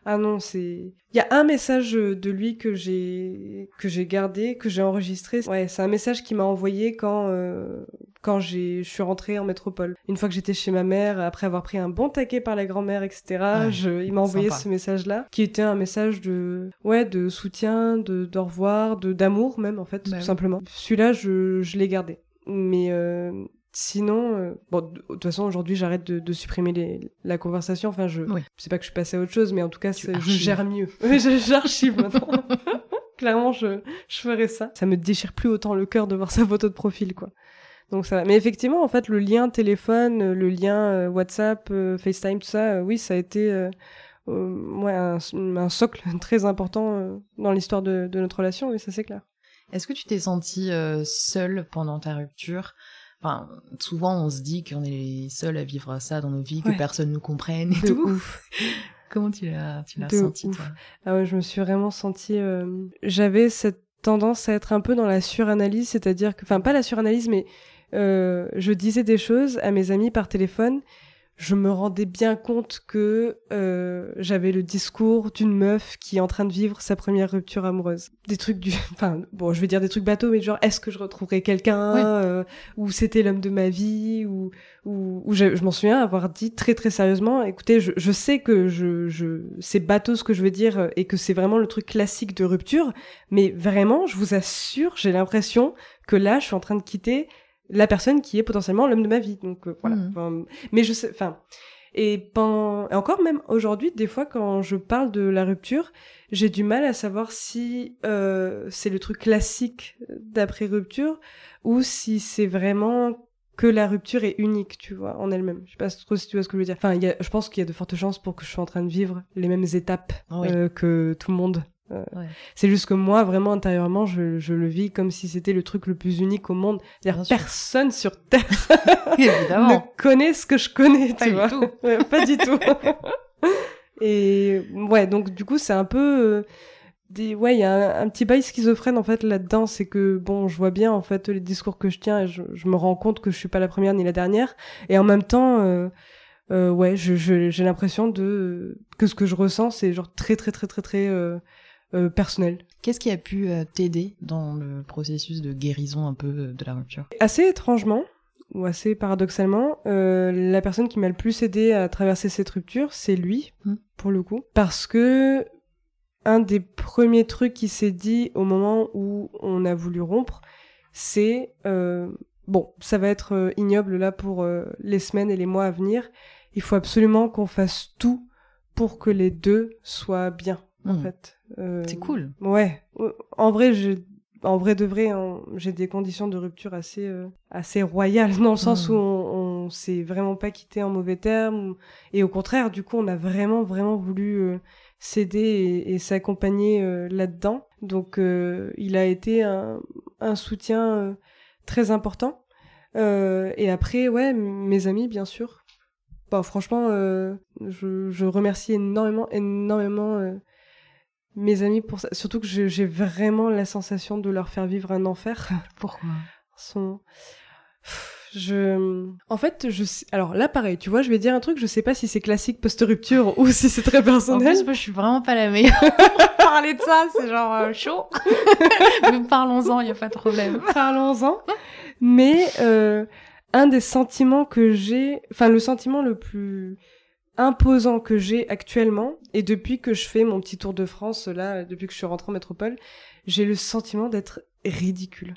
Ah non, c'est. Il y a un message de lui que j'ai que j'ai gardé, que j'ai enregistré. Ouais, c'est un message qu'il m'a envoyé quand euh, quand j'ai je suis rentrée en métropole. Une fois que j'étais chez ma mère, après avoir pris un bon taquet par la grand-mère, etc. Ouais, je, il m'a envoyé sympa. ce message-là, qui était un message de ouais de soutien, de d'au revoir, de d'amour même en fait, Bah tout oui. simplement. Celui-là, je je l'ai gardé. Mais euh, Sinon, euh, bon, de toute façon, aujourd'hui, j'arrête de, de supprimer les, la conversation. Enfin, je, Oui. c'est pas que je suis passée à autre chose, mais en tout cas, je gère mieux. J'archive maintenant. Clairement, je, je ferais ça. Ça me déchire plus autant le cœur de voir sa photo de profil, quoi. Donc ça va. Mais effectivement, en fait, le lien téléphone, euh, le lien euh, WhatsApp, FaceTime, tout ça, oui, ça a été euh, ouais, un, un socle très important dans l'histoire de, de notre relation, oui, ça c'est clair. Est-ce que tu t'es sentie euh, seule pendant ta rupture? Enfin, souvent on se dit qu'on est seuls à vivre ça dans nos vies, que personne nous comprenne et De tout. ouf. Comment tu l'as, tu l'as senti ouf. toi? Ah ouais, je me suis vraiment sentie. euh, J'avais cette tendance à être un peu dans la suranalyse, c'est-à-dire que, enfin, pas la suranalyse, mais euh, je disais des choses à mes amis par téléphone. Je me rendais bien compte que euh, j'avais le discours d'une meuf qui est en train de vivre sa première rupture amoureuse. Des trucs du, enfin bon, je vais dire des trucs bateaux, mais genre est-ce que je retrouverai quelqu'un Ouais. euh, ou c'était l'homme de ma vie ou ou, ou je, je m'en souviens avoir dit très très sérieusement. Écoutez, je, je sais que je, je c'est bateau ce que je veux dire euh, et que c'est vraiment le truc classique de rupture, mais vraiment, je vous assure, j'ai l'impression que là, je suis en train de quitter la personne qui est potentiellement l'homme de ma vie. Donc euh, voilà. Enfin, mais je sais, enfin, et, pen- et encore même aujourd'hui, des fois quand je parle de la rupture, j'ai du mal à savoir si euh, c'est le truc classique d'après rupture ou si c'est vraiment que la rupture est unique, tu vois, en elle-même. Je sais pas trop si tu vois ce que je veux dire. Enfin, y a, je pense qu'il y a de fortes chances pour que je sois en train de vivre les mêmes étapes Oui. euh, que tout le monde. Euh, Ouais. C'est juste que moi, vraiment intérieurement, je, je le vis comme si c'était le truc le plus unique au monde. C'est-à-dire personne sur Terre ne connaît ce que je connais, Pas tu du vois. tout. Ouais, pas du tout. Et ouais, donc du coup, c'est un peu euh, des ouais, il y a un, un petit bail schizophrène en fait là-dedans, c'est que bon, je vois bien en fait les discours que je tiens et je, je me rends compte que je suis pas la première ni la dernière et en même temps euh, euh, ouais, je- je- j'ai l'impression de que ce que je ressens c'est genre très très très très très euh, euh, personnel. Qu'est-ce qui a pu euh, t'aider dans le processus de guérison un peu euh, de la rupture? Assez étrangement, ou assez paradoxalement, la personne qui m'a le plus aidé à traverser cette rupture, c'est lui, Mm. pour le coup. Parce que un des premiers trucs qui s'est dit au moment où on a voulu rompre, c'est bon, ça va être ignoble là pour les semaines et les mois à venir. Il faut absolument qu'on fasse tout pour que les deux soient bien, en Mhm. fait. Euh, C'est cool. Ouais. En vrai, je, en vrai de vrai, hein, j'ai des conditions de rupture assez, euh, assez royales dans le sens où on, on s'est vraiment pas quitté en mauvais termes. Et au contraire, du coup, on a vraiment, vraiment voulu euh, s'aider et, et s'accompagner euh, là-dedans. Donc, euh, il a été un, un soutien euh, très important. Euh, et après, ouais, mes amis, bien sûr. Bah, franchement, euh, je, je remercie énormément, énormément euh, mes amis pour ça. Surtout que j'ai vraiment la sensation de leur faire vivre un enfer. Pourquoi? Sont... Je... En fait, je. Alors là, pareil, tu vois, je vais dire un truc, je sais pas si c'est classique post-rupture ou si c'est très En personnel. plus, moi, je suis vraiment pas la meilleure pour parler de ça. C'est genre euh, chaud. Mais parlons-en, il y a pas de problème. Parlons-en. Mais euh, un des sentiments que j'ai, enfin le sentiment le plus imposant que j'ai actuellement, et depuis que je fais mon petit tour de France, là, depuis que je suis rentrée en métropole, j'ai le sentiment d'être ridicule.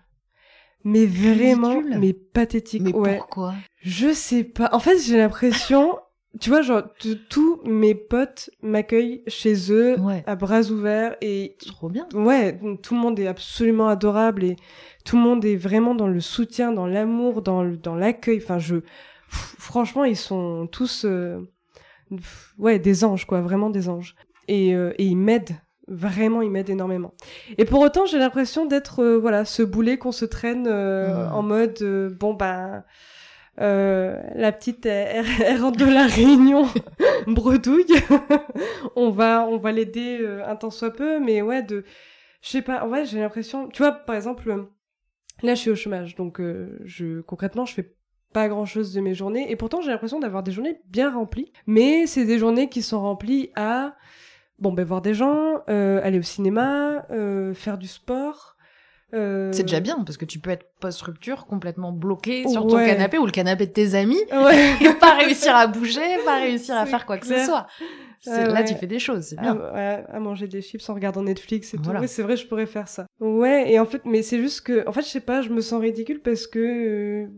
Mais vraiment, Ridicule? mais pathétique. Mais ouais. pourquoi? Je sais pas. En fait, j'ai l'impression, tu vois, genre, tous mes potes m'accueillent chez eux Ouais. à bras ouverts et Trop bien. Ouais, tout le monde est absolument adorable et tout le monde est vraiment dans le soutien, dans l'amour, dans le- dans l'accueil. Enfin, je, pff, franchement, ils sont tous, euh, ouais, des anges quoi, vraiment des anges. Et, euh, et ils m'aident, vraiment, ils m'aident énormément. Et pour autant, j'ai l'impression d'être, euh, voilà, ce boulet qu'on se traîne euh, Mm. en mode, euh, bon ben. euh, la petite elle, rentre de la réunion bredouille on va on va l'aider euh, un tant soit peu mais ouais de je sais pas ouais j'ai l'impression tu vois par exemple là je suis au chômage donc euh, je concrètement je fais pas grand chose de mes journées et pourtant j'ai l'impression d'avoir des journées bien remplies mais c'est des journées qui sont remplies à bon ben voir des gens euh, aller au cinéma euh, faire du sport euh, C'est déjà bien parce que tu peux être post-rupture complètement bloqué sur ton Ouais. canapé ou le canapé de tes amis ouais et pas réussir à bouger, pas réussir à faire quoi que ce soit. Là, ouais. tu fais des choses, c'est bien. à manger des chips en regardant Netflix et Voilà. tout. Oui, c'est vrai, je pourrais faire ça. Ouais, et en fait, mais c'est juste que, en fait, je sais pas, je me sens ridicule parce que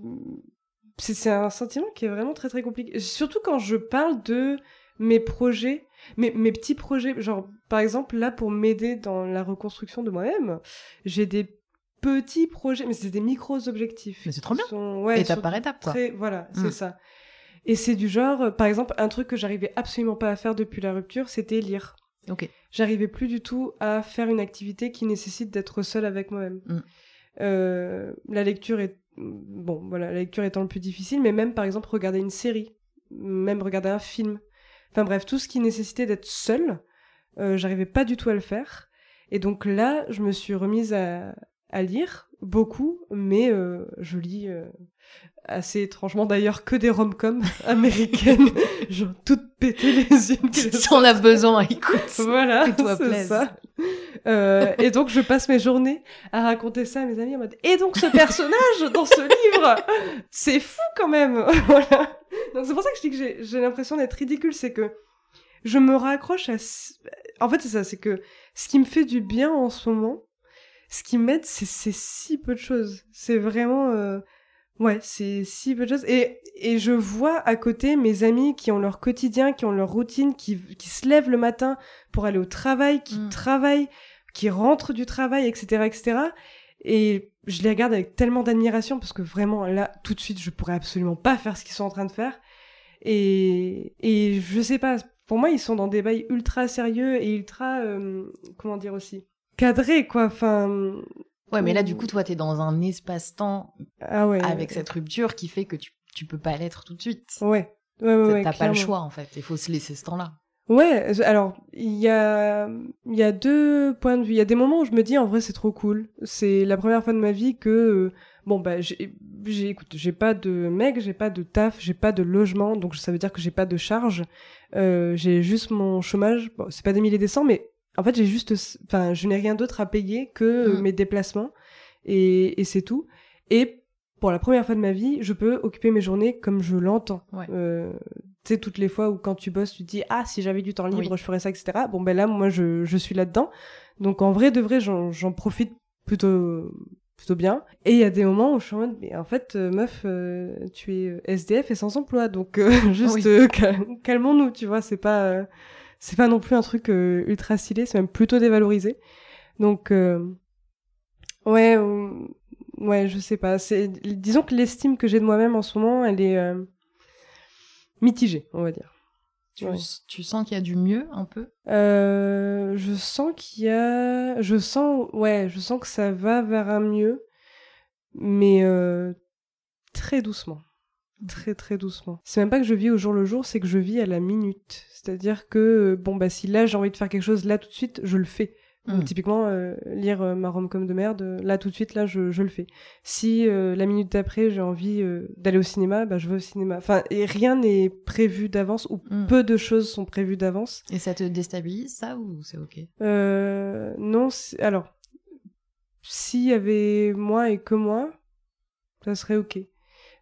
c'est c'est un sentiment qui est vraiment très très compliqué. Surtout quand je parle de mes projets, mes, mes petits projets. Genre, par exemple, là, pour m'aider dans la reconstruction de moi-même, j'ai des petits projets, mais c'est des micros objectifs. Mais c'est trop bien. Sont- ouais, Étape par étape, quoi. Très, voilà, Mm. c'est ça. Et c'est du genre, euh, par exemple, un truc que j'arrivais absolument pas à faire depuis la rupture, c'était lire. Ok. J'arrivais plus du tout à faire une activité qui nécessite d'être seule avec moi-même. Mm. Euh, la lecture est bon, voilà, la lecture étant le plus difficile, mais même par exemple regarder une série, même regarder un film. Enfin bref, tout ce qui nécessitait d'être seule, euh, j'arrivais pas du tout à le faire. Et donc là, je me suis remise à, à lire beaucoup, mais euh, je lis euh, assez étrangement d'ailleurs que des rom-coms américaines, genre toutes pétées les unes. Si on a besoin, écoute. voilà, c'est ça. Euh, et donc je passe mes journées à raconter ça à mes amis en mode et donc ce personnage dans ce livre, c'est fou quand même. voilà. Donc c'est pour ça que je dis que j'ai- l'impression d'être ridicule, c'est que je me raccroche à. En fait c'est ça, c'est que ce qui me fait du bien en ce moment, ce qui m'aide, c'est c'est si peu de choses. C'est vraiment euh, Ouais, c'est si peu de choses. Et, et je vois à côté mes amis qui ont leur quotidien, qui ont leur routine, qui, qui se lèvent le matin pour aller au travail, qui Mm. travaillent, qui rentrent du travail, etc., etc. Et je les regarde avec tellement d'admiration parce que vraiment, là, tout de suite, je pourrais absolument pas faire ce qu'ils sont en train de faire. Et, et je sais pas, pour moi, ils sont dans des bails ultra sérieux et ultra, euh, comment dire aussi, cadrés, quoi. Enfin, Ouais, mais là, du coup, toi, t'es dans un espace-temps ah ouais. avec cette rupture qui fait que tu, tu peux pas l'être tout de suite. Ouais. Ouais, ouais, ouais, T'as pas le choix, en fait. Il faut se laisser ce temps-là. Ouais, alors il y a il y a deux points de vue. Il y a des moments où je me dis en vrai c'est trop cool. C'est la première fois de ma vie que euh, bon bah j'ai j'ai écoute, j'ai pas de mec, j'ai pas de taf, j'ai pas de logement, donc ça veut dire que j'ai pas de charge. Euh, j'ai juste mon chômage. Bon, c'est pas des milliers des cents mais en fait j'ai juste enfin je n'ai rien d'autre à payer que euh, Mm. mes déplacements et et c'est tout. Et pour la première fois de ma vie, je peux occuper mes journées comme je l'entends. Ouais. Euh, tu sais, toutes les fois où quand tu bosses, tu te dis Ah, si j'avais du temps libre, Oui. je ferais ça, etc. Bon, ben là, moi, je, je suis là-dedans. Donc, en vrai, de vrai, j'en profite plutôt, plutôt bien. Et il y a des moments où je suis en mode Mais en fait, euh, meuf, euh, tu es SDF et sans emploi. Donc, euh, juste Oui. calmons-nous, tu vois. C'est pas, euh, c'est pas non plus un truc euh, ultra stylé, c'est même plutôt dévalorisé. Donc, euh, ouais, euh, ouais, je sais pas. C'est, disons que l'estime que j'ai de moi-même en ce moment, elle est euh, mitigée, on va dire. Tu, Ouais. tu sens qu'il y a du mieux, un peu? Je sens qu'il y a, je sens, ouais, je sens que ça va vers un mieux, mais très doucement, très très doucement. C'est même pas que je vis au jour le jour, c'est que je vis à la minute. C'est-à-dire que bon bah si là j'ai envie de faire quelque chose là tout de suite, je le fais. Mm. typiquement euh, lire euh, ma rom-com de merde, euh, là tout de suite là je, je le fais. Si euh, la minute d'après j'ai envie euh, d'aller au cinéma, bah je vais au cinéma. Enfin et rien n'est prévu d'avance ou Mm. peu de choses sont prévues d'avance. Et ça te déstabilise, ça, ou c'est ok? Euh, non, alors, s'il y avait moi et que moi, ça serait ok.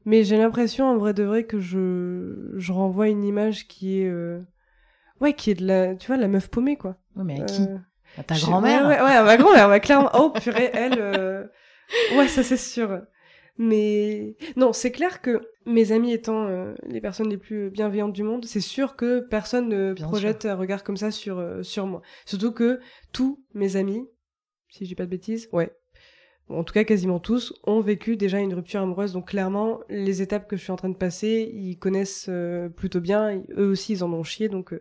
Mais j'ai l'impression, en vrai de vrai, que je, je renvoie une image qui est, euh, ouais, qui est de la, tu vois, la meuf paumée, quoi. Oui, mais à qui? Euh, À Ta grand-mère Ouais, ouais, ouais, à ma grand-mère, ouais, clairement. Oh, purée, elle, euh, ouais, ça c'est sûr. Mais non, c'est clair que mes amis étant euh, les personnes les plus bienveillantes du monde, c'est sûr que personne ne Bien projette un regard comme ça sur, euh, sur moi. Surtout que tous mes amis, si je dis pas de bêtises, ouais, en tout cas quasiment tous, ont vécu déjà une rupture amoureuse. Donc clairement, les étapes que je suis en train de passer, ils connaissent euh, plutôt bien. Eux aussi, ils en ont chié. Donc, euh,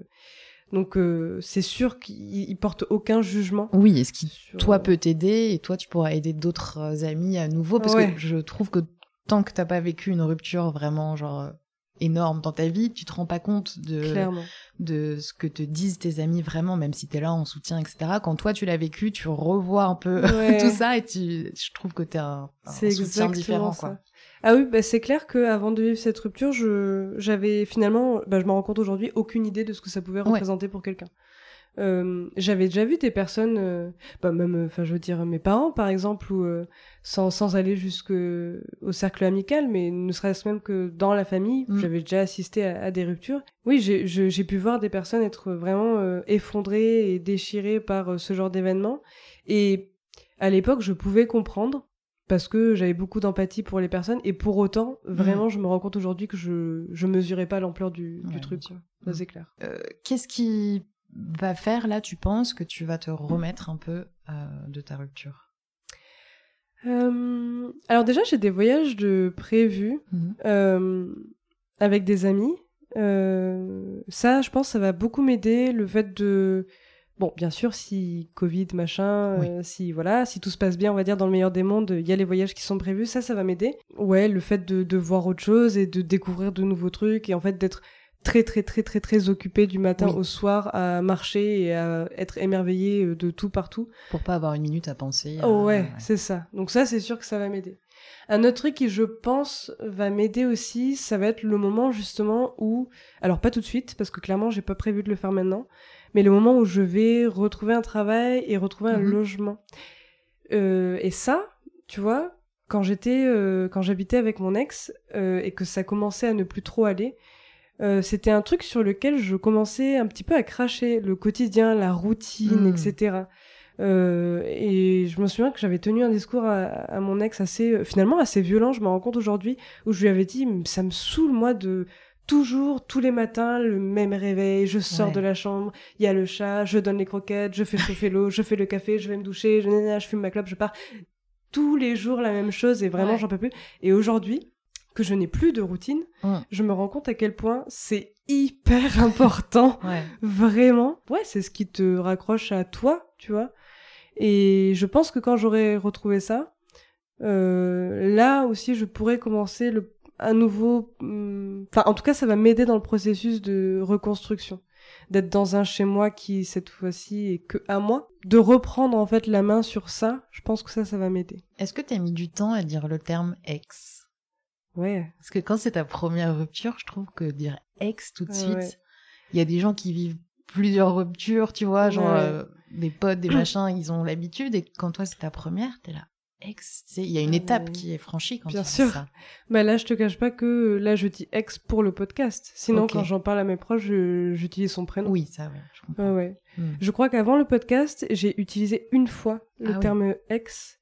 donc euh, c'est sûr qu'ils ils portent aucun jugement. Oui, et ce qui, sur- toi, peut t'aider, et toi, tu pourras aider d'autres euh, amis à nouveau, parce Ouais. que je trouve que tant que t'as pas vécu une rupture vraiment, genre, euh, énorme dans ta vie, tu te rends pas compte de, Clairement. de ce que te disent tes amis vraiment, même si t'es là en soutien, etc. Quand toi, tu l'as vécu, tu revois un peu Ouais. tout ça, et tu, je trouve que t'es un, un C'est soutien différent, ça. quoi. Ah oui, bah c'est clair que avant de vivre cette rupture, je j'avais finalement, bah je me rends compte aujourd'hui, aucune idée de ce que ça pouvait Ouais. représenter pour quelqu'un. Euh, j'avais déjà vu des personnes, euh, bah même, euh, enfin je veux dire mes parents par exemple, ou euh, sans sans aller jusque au cercle amical, mais ne serait-ce même que dans la famille, Mm. j'avais déjà assisté à, à des ruptures. Oui, j'ai pu voir des personnes être vraiment effondrées et déchirées par ce genre d'événement. Et à l'époque, je pouvais comprendre parce que j'avais beaucoup d'empathie pour les personnes et pour autant, vraiment, je me rends compte aujourd'hui que je je mesurais pas l'ampleur du, truc. Ça Mm. c'est clair. Euh, Qu'est-ce qui va faire, là, tu penses, que tu vas te remettre un peu euh, de ta rupture? Euh, alors déjà, j'ai des voyages de prévus Mhm. euh, avec des amis. Euh, ça, je pense, ça va beaucoup m'aider. Le fait de, bon, bien sûr, si Covid, machin, Oui. si voilà, si tout se passe bien, on va dire dans le meilleur des mondes, il y a les voyages qui sont prévus. Ça, ça va m'aider. Ouais, le fait de, de voir autre chose et de découvrir de nouveaux trucs et en fait d'être très très très très très occupé du matin Oui. au soir à marcher et à être émerveillé euh, de tout partout. Pour pas avoir une minute à penser. à- Oh ouais, c'est ça. Donc ça, c'est sûr que ça va m'aider. Un autre truc qui, je pense, va m'aider aussi, ça va être le moment justement où, alors pas tout de suite, parce que clairement, j'ai pas prévu de le faire maintenant, mais le moment où je vais retrouver un travail et retrouver un Mhm. logement. Euh, et ça, tu vois, quand j'étais, euh, quand j'habitais avec mon ex euh, et que ça commençait à ne plus trop aller, euh, c'était un truc sur lequel je commençais un petit peu à cracher le quotidien, la routine, Mm. etc. Euh, et je me souviens que j'avais tenu un discours à, à mon ex assez, euh, finalement assez violent, je me rends compte aujourd'hui, où je lui avais dit, ça me saoule moi de toujours, tous les matins, le même réveil, je sors Ouais. de la chambre, il y a le chat, je donne les croquettes, je fais chauffer l'eau, je fais le café, je vais me doucher, je, je fume ma clope, je pars. Tous les jours la même chose et vraiment Ouais. j'en peux plus. Et aujourd'hui, que je n'ai plus de routine, Mm. je me rends compte à quel point c'est hyper important. Ouais. Vraiment. Ouais, c'est ce qui te raccroche à toi, tu vois. Et je pense que quand j'aurai retrouvé ça, euh, là aussi, je pourrais commencer le, un nouveau. hum, Enfin, en tout cas, ça va m'aider dans le processus de reconstruction. D'être dans un chez moi qui, cette fois-ci, est que à moi. De reprendre, en fait, la main sur ça, je pense que ça, ça va m'aider. Est-ce que t'as mis du temps à dire le terme ex? Ouais. Parce que quand c'est ta première rupture, je trouve que dire ex tout de suite, ouais. il y a des gens qui vivent plusieurs ruptures, tu vois, genre Ouais. euh, des potes, des machins, ils ont l'habitude. Et quand toi c'est ta première, t'es là ex. Il y a une Ouais. étape qui est franchie quand Bien tu dis sûr. ça. Bah là, je te cache pas que là, je dis ex pour le podcast. Sinon, quand j'en parle à mes proches, j'utilise son prénom. Oui, ça, ouais, je comprends. Ouais, ouais. Hmm. Je crois qu'avant le podcast, j'ai utilisé une fois le Ah oui. terme ex.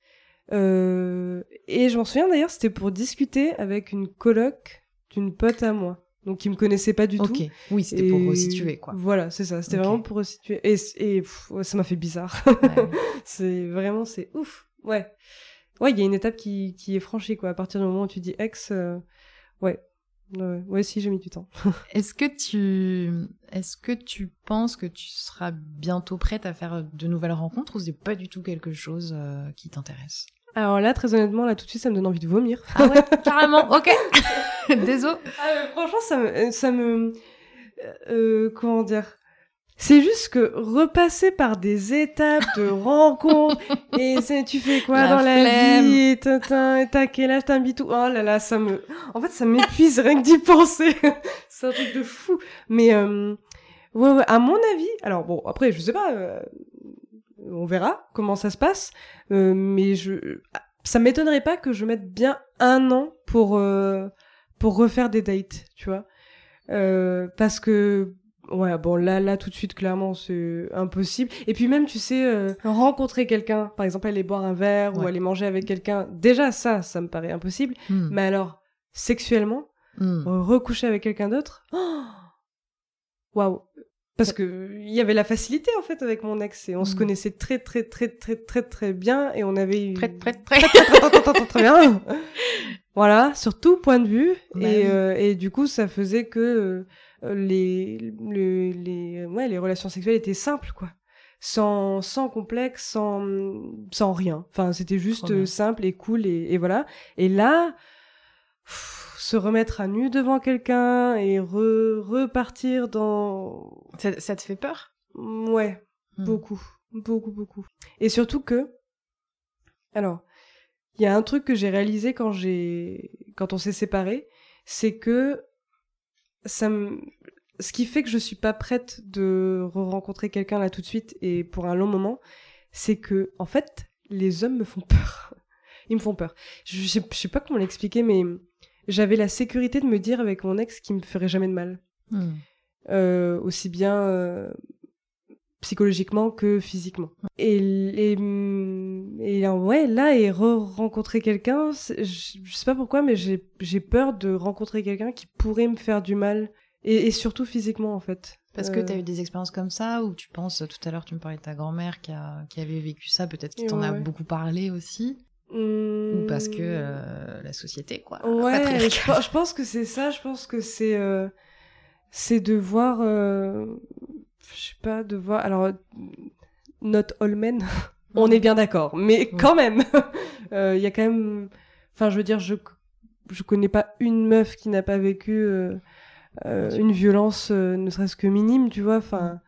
Euh, et je m'en souviens d'ailleurs, c'était pour discuter avec une coloc d'une pote à moi. Donc, qui me connaissait pas du Ok, tout. oui, c'était pour resituer, quoi. Voilà, c'est ça. C'était Ok. vraiment pour resituer. Et, et pff, ouais, ça m'a fait bizarre. Ouais. c'est vraiment, c'est ouf. Ouais. Ouais, il y a une étape qui, qui est franchie, quoi. À partir du moment où tu dis ex, euh, ouais. Ouais, ouais, si, j'ai mis du temps. Est-ce que tu, est-ce que tu penses que tu seras bientôt prête à faire de nouvelles rencontres ou c'est pas du tout quelque chose euh, qui t'intéresse? Alors là, très honnêtement, là, tout de suite, ça me donne envie de vomir. Ah ouais, carrément. Ok. Désolé. Ah, franchement, ça me, ça me, euh, comment dire, c'est juste que repasser par des étapes de rencontres et tu fais quoi La dans la flemme. vie, t'as, et t'as quel âge, bitou, oh là là, ça me, en fait, ça m'épuise rien que d'y penser. c'est un truc de fou. Mais, euh, ouais, ouais, à mon avis, alors bon, après, je sais pas, euh, on verra comment ça se passe, euh, mais je, ça m'étonnerait pas que je mette bien un an pour, euh, pour refaire des dates, tu vois. Euh, parce que, ouais, bon, là, là, tout de suite, clairement, c'est impossible. Et puis même, tu sais, rencontrer quelqu'un, par exemple, aller boire un verre ou aller manger avec quelqu'un, déjà, ça, ça me paraît impossible. Hmm. Mais alors, sexuellement, Hmm. recoucher avec quelqu'un d'autre, oh waouh. Parce que il y avait la facilité en fait avec mon ex et on se Mm. connaissait très très très très très très bien et on avait eu Très, très, très. très, très, bien. Voilà, sur tout point de vue. Bah et, euh, et du coup, ça faisait que euh, les, le- les, ouais, les relations sexuelles étaient simples, quoi. Sans, sans complexe, sans, sans rien. Enfin, c'était juste simple et cool, et, voilà. Et là, se remettre à nu devant quelqu'un et re- repartir dans... Ça, ça te fait peur? Ouais, Hmm. Beaucoup, beaucoup, beaucoup. Et surtout que, alors, il y a un truc que j'ai réalisé quand j'ai, quand on s'est séparés, c'est que ça me, ce qui fait que je suis pas prête de re-rencontrer quelqu'un là tout de suite et pour un long moment, c'est que, en fait, les hommes me font peur. Ils me font peur. Je, je, je sais pas comment l'expliquer, mais j'avais la sécurité de me dire avec mon ex qu'il me ferait jamais de mal Hmm. euh, aussi bien euh, psychologiquement que physiquement. Et, et, et euh, ouais, là, et re-rencontrer quelqu'un, je, je sais pas pourquoi, mais j'ai peur de rencontrer quelqu'un qui pourrait me faire du mal. Et, et surtout physiquement, en fait. Parce que tu as eu des expériences comme ça, ou tu penses, tout à l'heure tu me parlais de ta grand-mère qui, a, qui avait vécu ça, peut-être qu'il t'en a Ouais. beaucoup parlé aussi, ou parce que euh, la société, quoi. Ouais, je, pe- je pense que c'est ça. Je pense que c'est euh, c'est de voir, euh, je sais pas, de voir. Alors, not all men, on est bien d'accord, mais quand même, il y a quand même. Enfin, je veux dire, je je connais pas une meuf qui n'a pas vécu une violence, ne serait-ce que minime, tu vois. Enfin,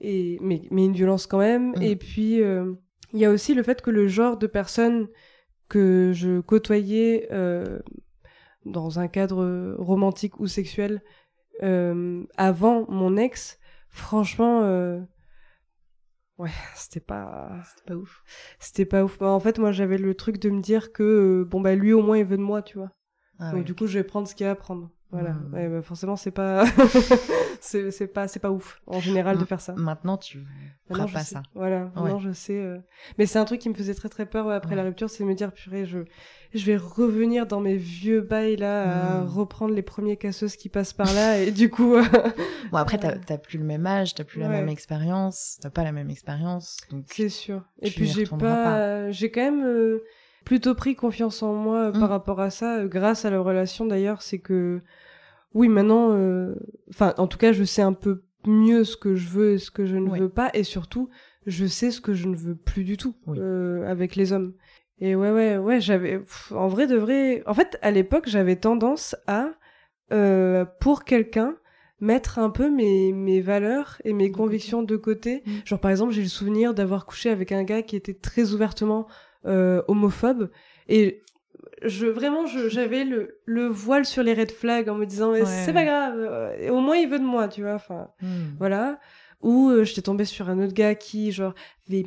et mais mais une violence quand même. Et puis il y a aussi le fait que le genre de personnes que je côtoyais euh, dans un cadre romantique ou sexuel euh, avant mon ex, franchement, euh, ouais, c'était pas, ouf. c'était pas ouf. Bah, en fait, moi, j'avais le truc de me dire que bon bah lui au moins il veut de moi, tu vois. Ah Donc du coup, je vais prendre ce qu'il y a à prendre. Voilà. Ouais, bah, forcément, c'est pas, c'est c'est pas, c'est pas ouf en général de faire ça. Maintenant, tu feras pas sais. ça. Voilà. Maintenant, je sais. euh. Mais c'est un truc qui me faisait très très peur ouais, après Ouais. la rupture, c'est de me dire purée, je, je vais revenir dans mes vieux bails là, à Mm. reprendre les premiers casseuses qui passent par là, et du coup, euh, Bon, après, t'as Ouais. t'as plus le même âge, t'as plus la Ouais. même expérience, t'as pas la même expérience. Donc, c'est sûr. Et puis j'ai retourneras pas, j'ai quand même euh, plutôt pris confiance en moi euh, Mm. par rapport à ça, euh, grâce à la relation d'ailleurs, c'est que oui maintenant, euh, enfin en tout cas je sais un peu mieux ce que je veux et ce que je ne veux pas, et surtout je sais ce que je ne veux plus du tout Oui. avec les hommes. Et ouais ouais ouais j'avais, en vrai de vrai, en fait à l'époque j'avais tendance à euh, pour quelqu'un mettre un peu mes, mes valeurs et mes convictions de côté. Mm. Genre par exemple, j'ai le souvenir d'avoir couché avec un gars qui était très ouvertement homophobe et je vraiment j'avais le, le voile sur les red flags en me disant Ouais. c'est pas grave euh, et au moins il veut de moi tu vois enfin hmm. voilà ou euh, j'étais tombée sur un autre gars qui genre avait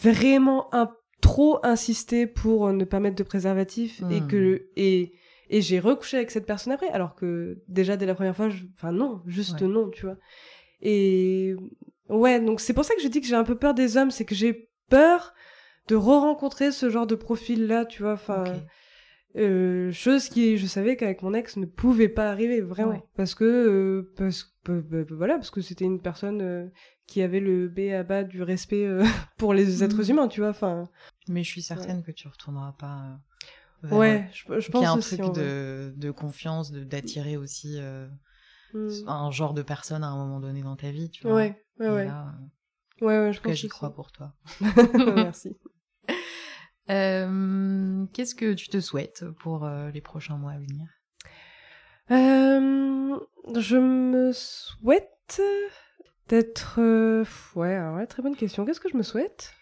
vraiment un trop insisté pour euh, ne pas mettre de préservatif et Hmm. que et et j'ai recouché avec cette personne après alors que déjà dès la première fois enfin non juste Ouais. non tu vois et ouais donc c'est pour ça que je dis que j'ai un peu peur des hommes c'est que j'ai peur de re-rencontrer ce genre de profil là tu vois enfin euh, chose qui je savais qu'avec mon ex ne pouvait pas arriver vraiment Ouais. parce que euh, parce bah, bah, voilà parce que c'était une personne euh, qui avait le B à bas du respect pour les êtres Mhm. humains tu vois enfin Mais je suis certaine que tu retourneras pas. vers ouais je, je qu'il y pense a un aussi truc de, de confiance, de- d'attirer aussi euh, Mm. un genre de personne à un moment donné dans ta vie, tu vois. ouais ouais Et ouais là, ouais ouais en je cas, pense j'y crois pour toi. merci Euh, Qu'est-ce que tu te souhaites pour euh, les prochains mois à venir? Euh, je me souhaite d'être ouais alors là, très bonne question qu'est-ce que je me souhaite?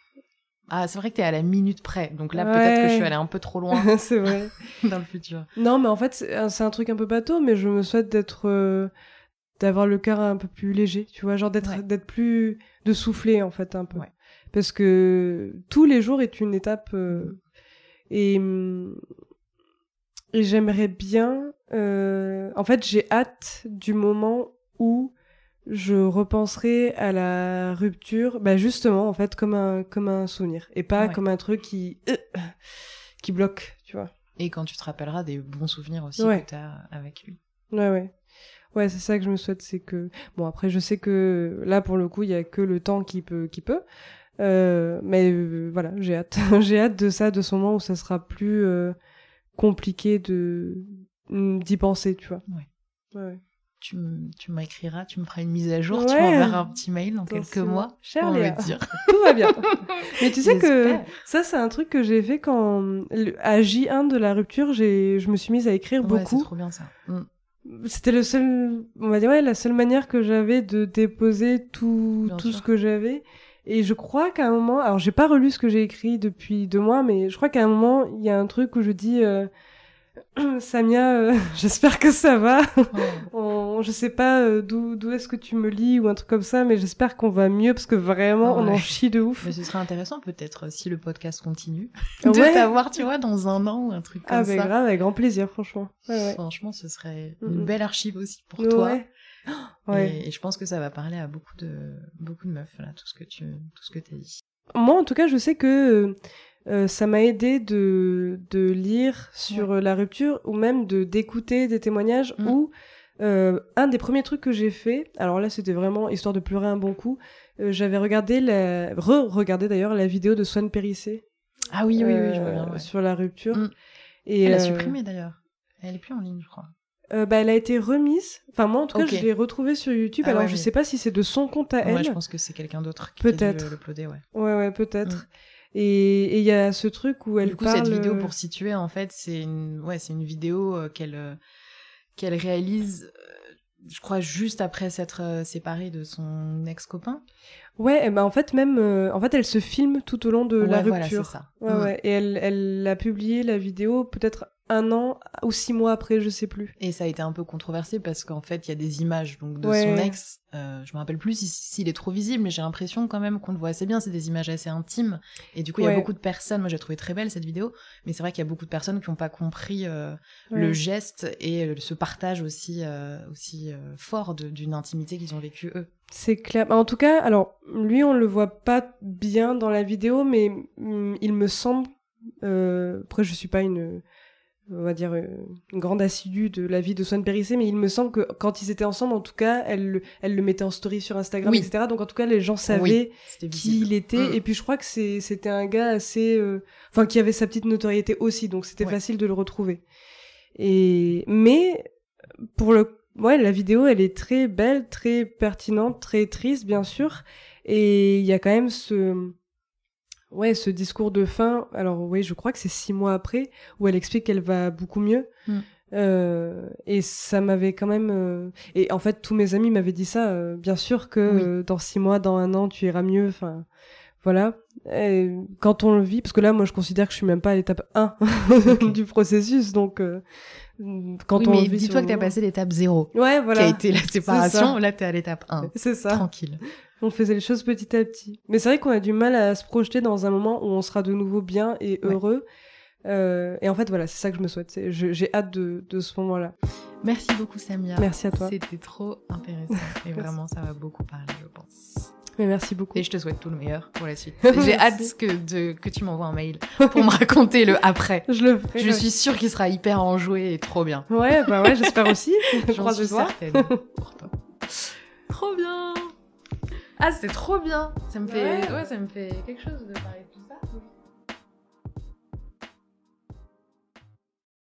Ah, c'est vrai que t'es à la minute près, donc là Ouais. peut-être que je suis allée un peu trop loin c'est vrai dans le futur. Non, mais en fait, c'est un- truc un peu bateau, mais je me souhaite d'être. d'avoir le cœur un peu plus léger, tu vois, genre d'être Ouais. d'être plus. de souffler, en fait, un peu. Ouais. Parce que tous les jours est une étape. euh, et. Et j'aimerais bien. euh, En fait, j'ai hâte du moment où je repenserai à la rupture, bah justement, en fait, comme un, comme un souvenir. Et pas Ouais. comme un truc qui. euh, qui bloque, tu vois. Et quand tu te rappelleras des bons souvenirs aussi Ouais. que t'as avec lui. Ouais, ouais. Ouais, c'est ça que je me souhaite, c'est que... Bon, après, je sais que là, pour le coup, il y a que le temps qui peut... Qui peut. Euh, mais euh, voilà, j'ai hâte. j'ai hâte de ça, de ce moment où ça sera plus euh, compliqué de d'y penser, tu vois. Ouais. Ouais. Tu, tu m'écriras, tu me feras une mise à jour, tu Ouais. m'enverras un petit mail dans quelques mois Cher Léa. dire. Tout va bien. mais tu sais que ça, c'est un truc que j'ai fait quand... À J1 de la rupture, je me suis mise à écrire beaucoup. c'est trop bien ça. Mm. C'était le seul, on va dire, ouais, la seule manière que j'avais de déposer tout, Bien tout sûr. ce que j'avais. Et je crois qu'à un moment, alors j'ai pas relu ce que j'ai écrit depuis deux mois, mais je crois qu'à un moment, il y a un truc où je dis, euh, Samia, euh, j'espère que ça va. On, je sais pas euh, d'où, d'où est-ce que tu me lis ou un truc comme ça, mais j'espère qu'on va mieux parce que vraiment, on en chie de ouf. Mais ce serait intéressant peut-être si le podcast continue de Ouais. t'avoir, tu vois, dans un an ou un truc comme Ah, ben ça. grave, avec grand plaisir, franchement. Ouais. Franchement, ce serait une belle archive aussi pour toi. Ouais. Et, et je pense que ça va parler à beaucoup de beaucoup de meufs là, tout ce que tu tout ce que t'as dit. Moi, en tout cas, je sais que euh, ça m'a aidé de, de lire sur euh, la rupture ou même de d'écouter des témoignages Mm. où euh, un des premiers trucs que j'ai fait, alors là c'était vraiment histoire de pleurer un bon coup, euh, j'avais regardé la re-regardé d'ailleurs la vidéo de Swan Périssé Ah oui oui oui, je vois euh, bien. ouais. sur la rupture. Mm. Et Elle a euh, supprimé d'ailleurs. Elle est plus en ligne, je crois. Euh, bah, elle a été remise. Enfin moi en tout cas je l'ai retrouvée sur YouTube. Ah alors ouais, je mais- sais pas si c'est de son compte à elle. Ouais, je pense que c'est quelqu'un d'autre qui a Peut-être. l'uploader, ouais. Ouais ouais peut-être. Et et il y a ce truc où elle du coup, parle. cette vidéo, euh, pour situer, en fait, c'est une, ouais, c'est une vidéo euh, qu'elle euh, qu'elle réalise, je crois, juste après s'être séparée de son ex-copain. Ouais, et ben en fait même, euh, en fait elle se filme tout au long de la Ouais, voilà, rupture. c'est ça. Ouais, Mm. ouais. Et elle, elle a publié la vidéo peut-être un an ou six mois après, je sais plus. Et ça a été un peu controversé parce qu'en fait, il y a des images donc de Ouais. son ex. Euh, je me rappelle plus si- s'il est trop visible, mais j'ai l'impression quand même qu'on le voit assez bien. C'est des images assez intimes. Et du coup, il y a beaucoup de personnes. Moi, j'ai trouvé très belle cette vidéo, mais c'est vrai qu'il y a beaucoup de personnes qui n'ont pas compris euh, Ouais. le geste et euh, ce partage aussi euh, aussi fort d'une intimité qu'ils ont vécu eux. C'est clair. Bah, En tout cas, alors lui, on le voit pas bien dans la vidéo, mais hum, il me semble. après, je suis pas une, on va dire, euh, une grande assidue de la vie de Swan Périssé, mais il me semble que quand ils étaient ensemble, en tout cas, elle, le- elle le mettait en story sur Instagram, Oui. etc. Donc en tout cas, les gens savaient Oui, qui il était. Mm. Et puis je crois que c'était un gars assez, euh, enfin, qui avait sa petite notoriété aussi, donc c'était Ouais. facile de le retrouver. Et mais pour le, ouais, la vidéo, elle est très belle, très pertinente, très triste, bien sûr. Et il y a quand même ce, ouais, ce discours de fin. Alors oui, je crois que c'est six mois après où elle explique qu'elle va beaucoup mieux. Mm. Euh, et ça m'avait quand même. euh, Et en fait, tous mes amis m'avaient dit ça. euh, bien sûr que Oui. euh, dans six mois, dans un an, tu iras mieux. Enfin, voilà. Et quand on le vit, parce que là, moi, je considère que je suis même pas à l'étape 1 Ok. du processus, donc euh, quand oui, on mais le vit. dis-toi que t'as le moment- passé l'étape 0, Ouais, qui voilà. a été la séparation. Là, t'es à l'étape 1. C'est ça. Tranquille. On faisait les choses petit à petit. Mais c'est vrai qu'on a du mal à se projeter dans un moment où on sera de nouveau bien et Ouais. heureux. Euh, et en fait, voilà, c'est ça que je me souhaite. J'ai hâte de, de ce moment-là. Merci beaucoup, Samia. Merci à toi. C'était trop intéressant. Et vraiment, ça va beaucoup parler, je pense. Mais merci beaucoup. Et je te souhaite tout le meilleur pour la suite. J'ai hâte que, de, que tu m'envoies un mail pour me raconter le après. Je le ferai. Je suis sûre qu'il sera hyper enjoué et trop bien. Ouais, bah ouais, j'espère aussi. Je crois suis certaine pour toi. Trop bien. Ah, c'était trop bien. Ça me fait, Ouais. ouais, ça me fait quelque chose de parler de tout ça.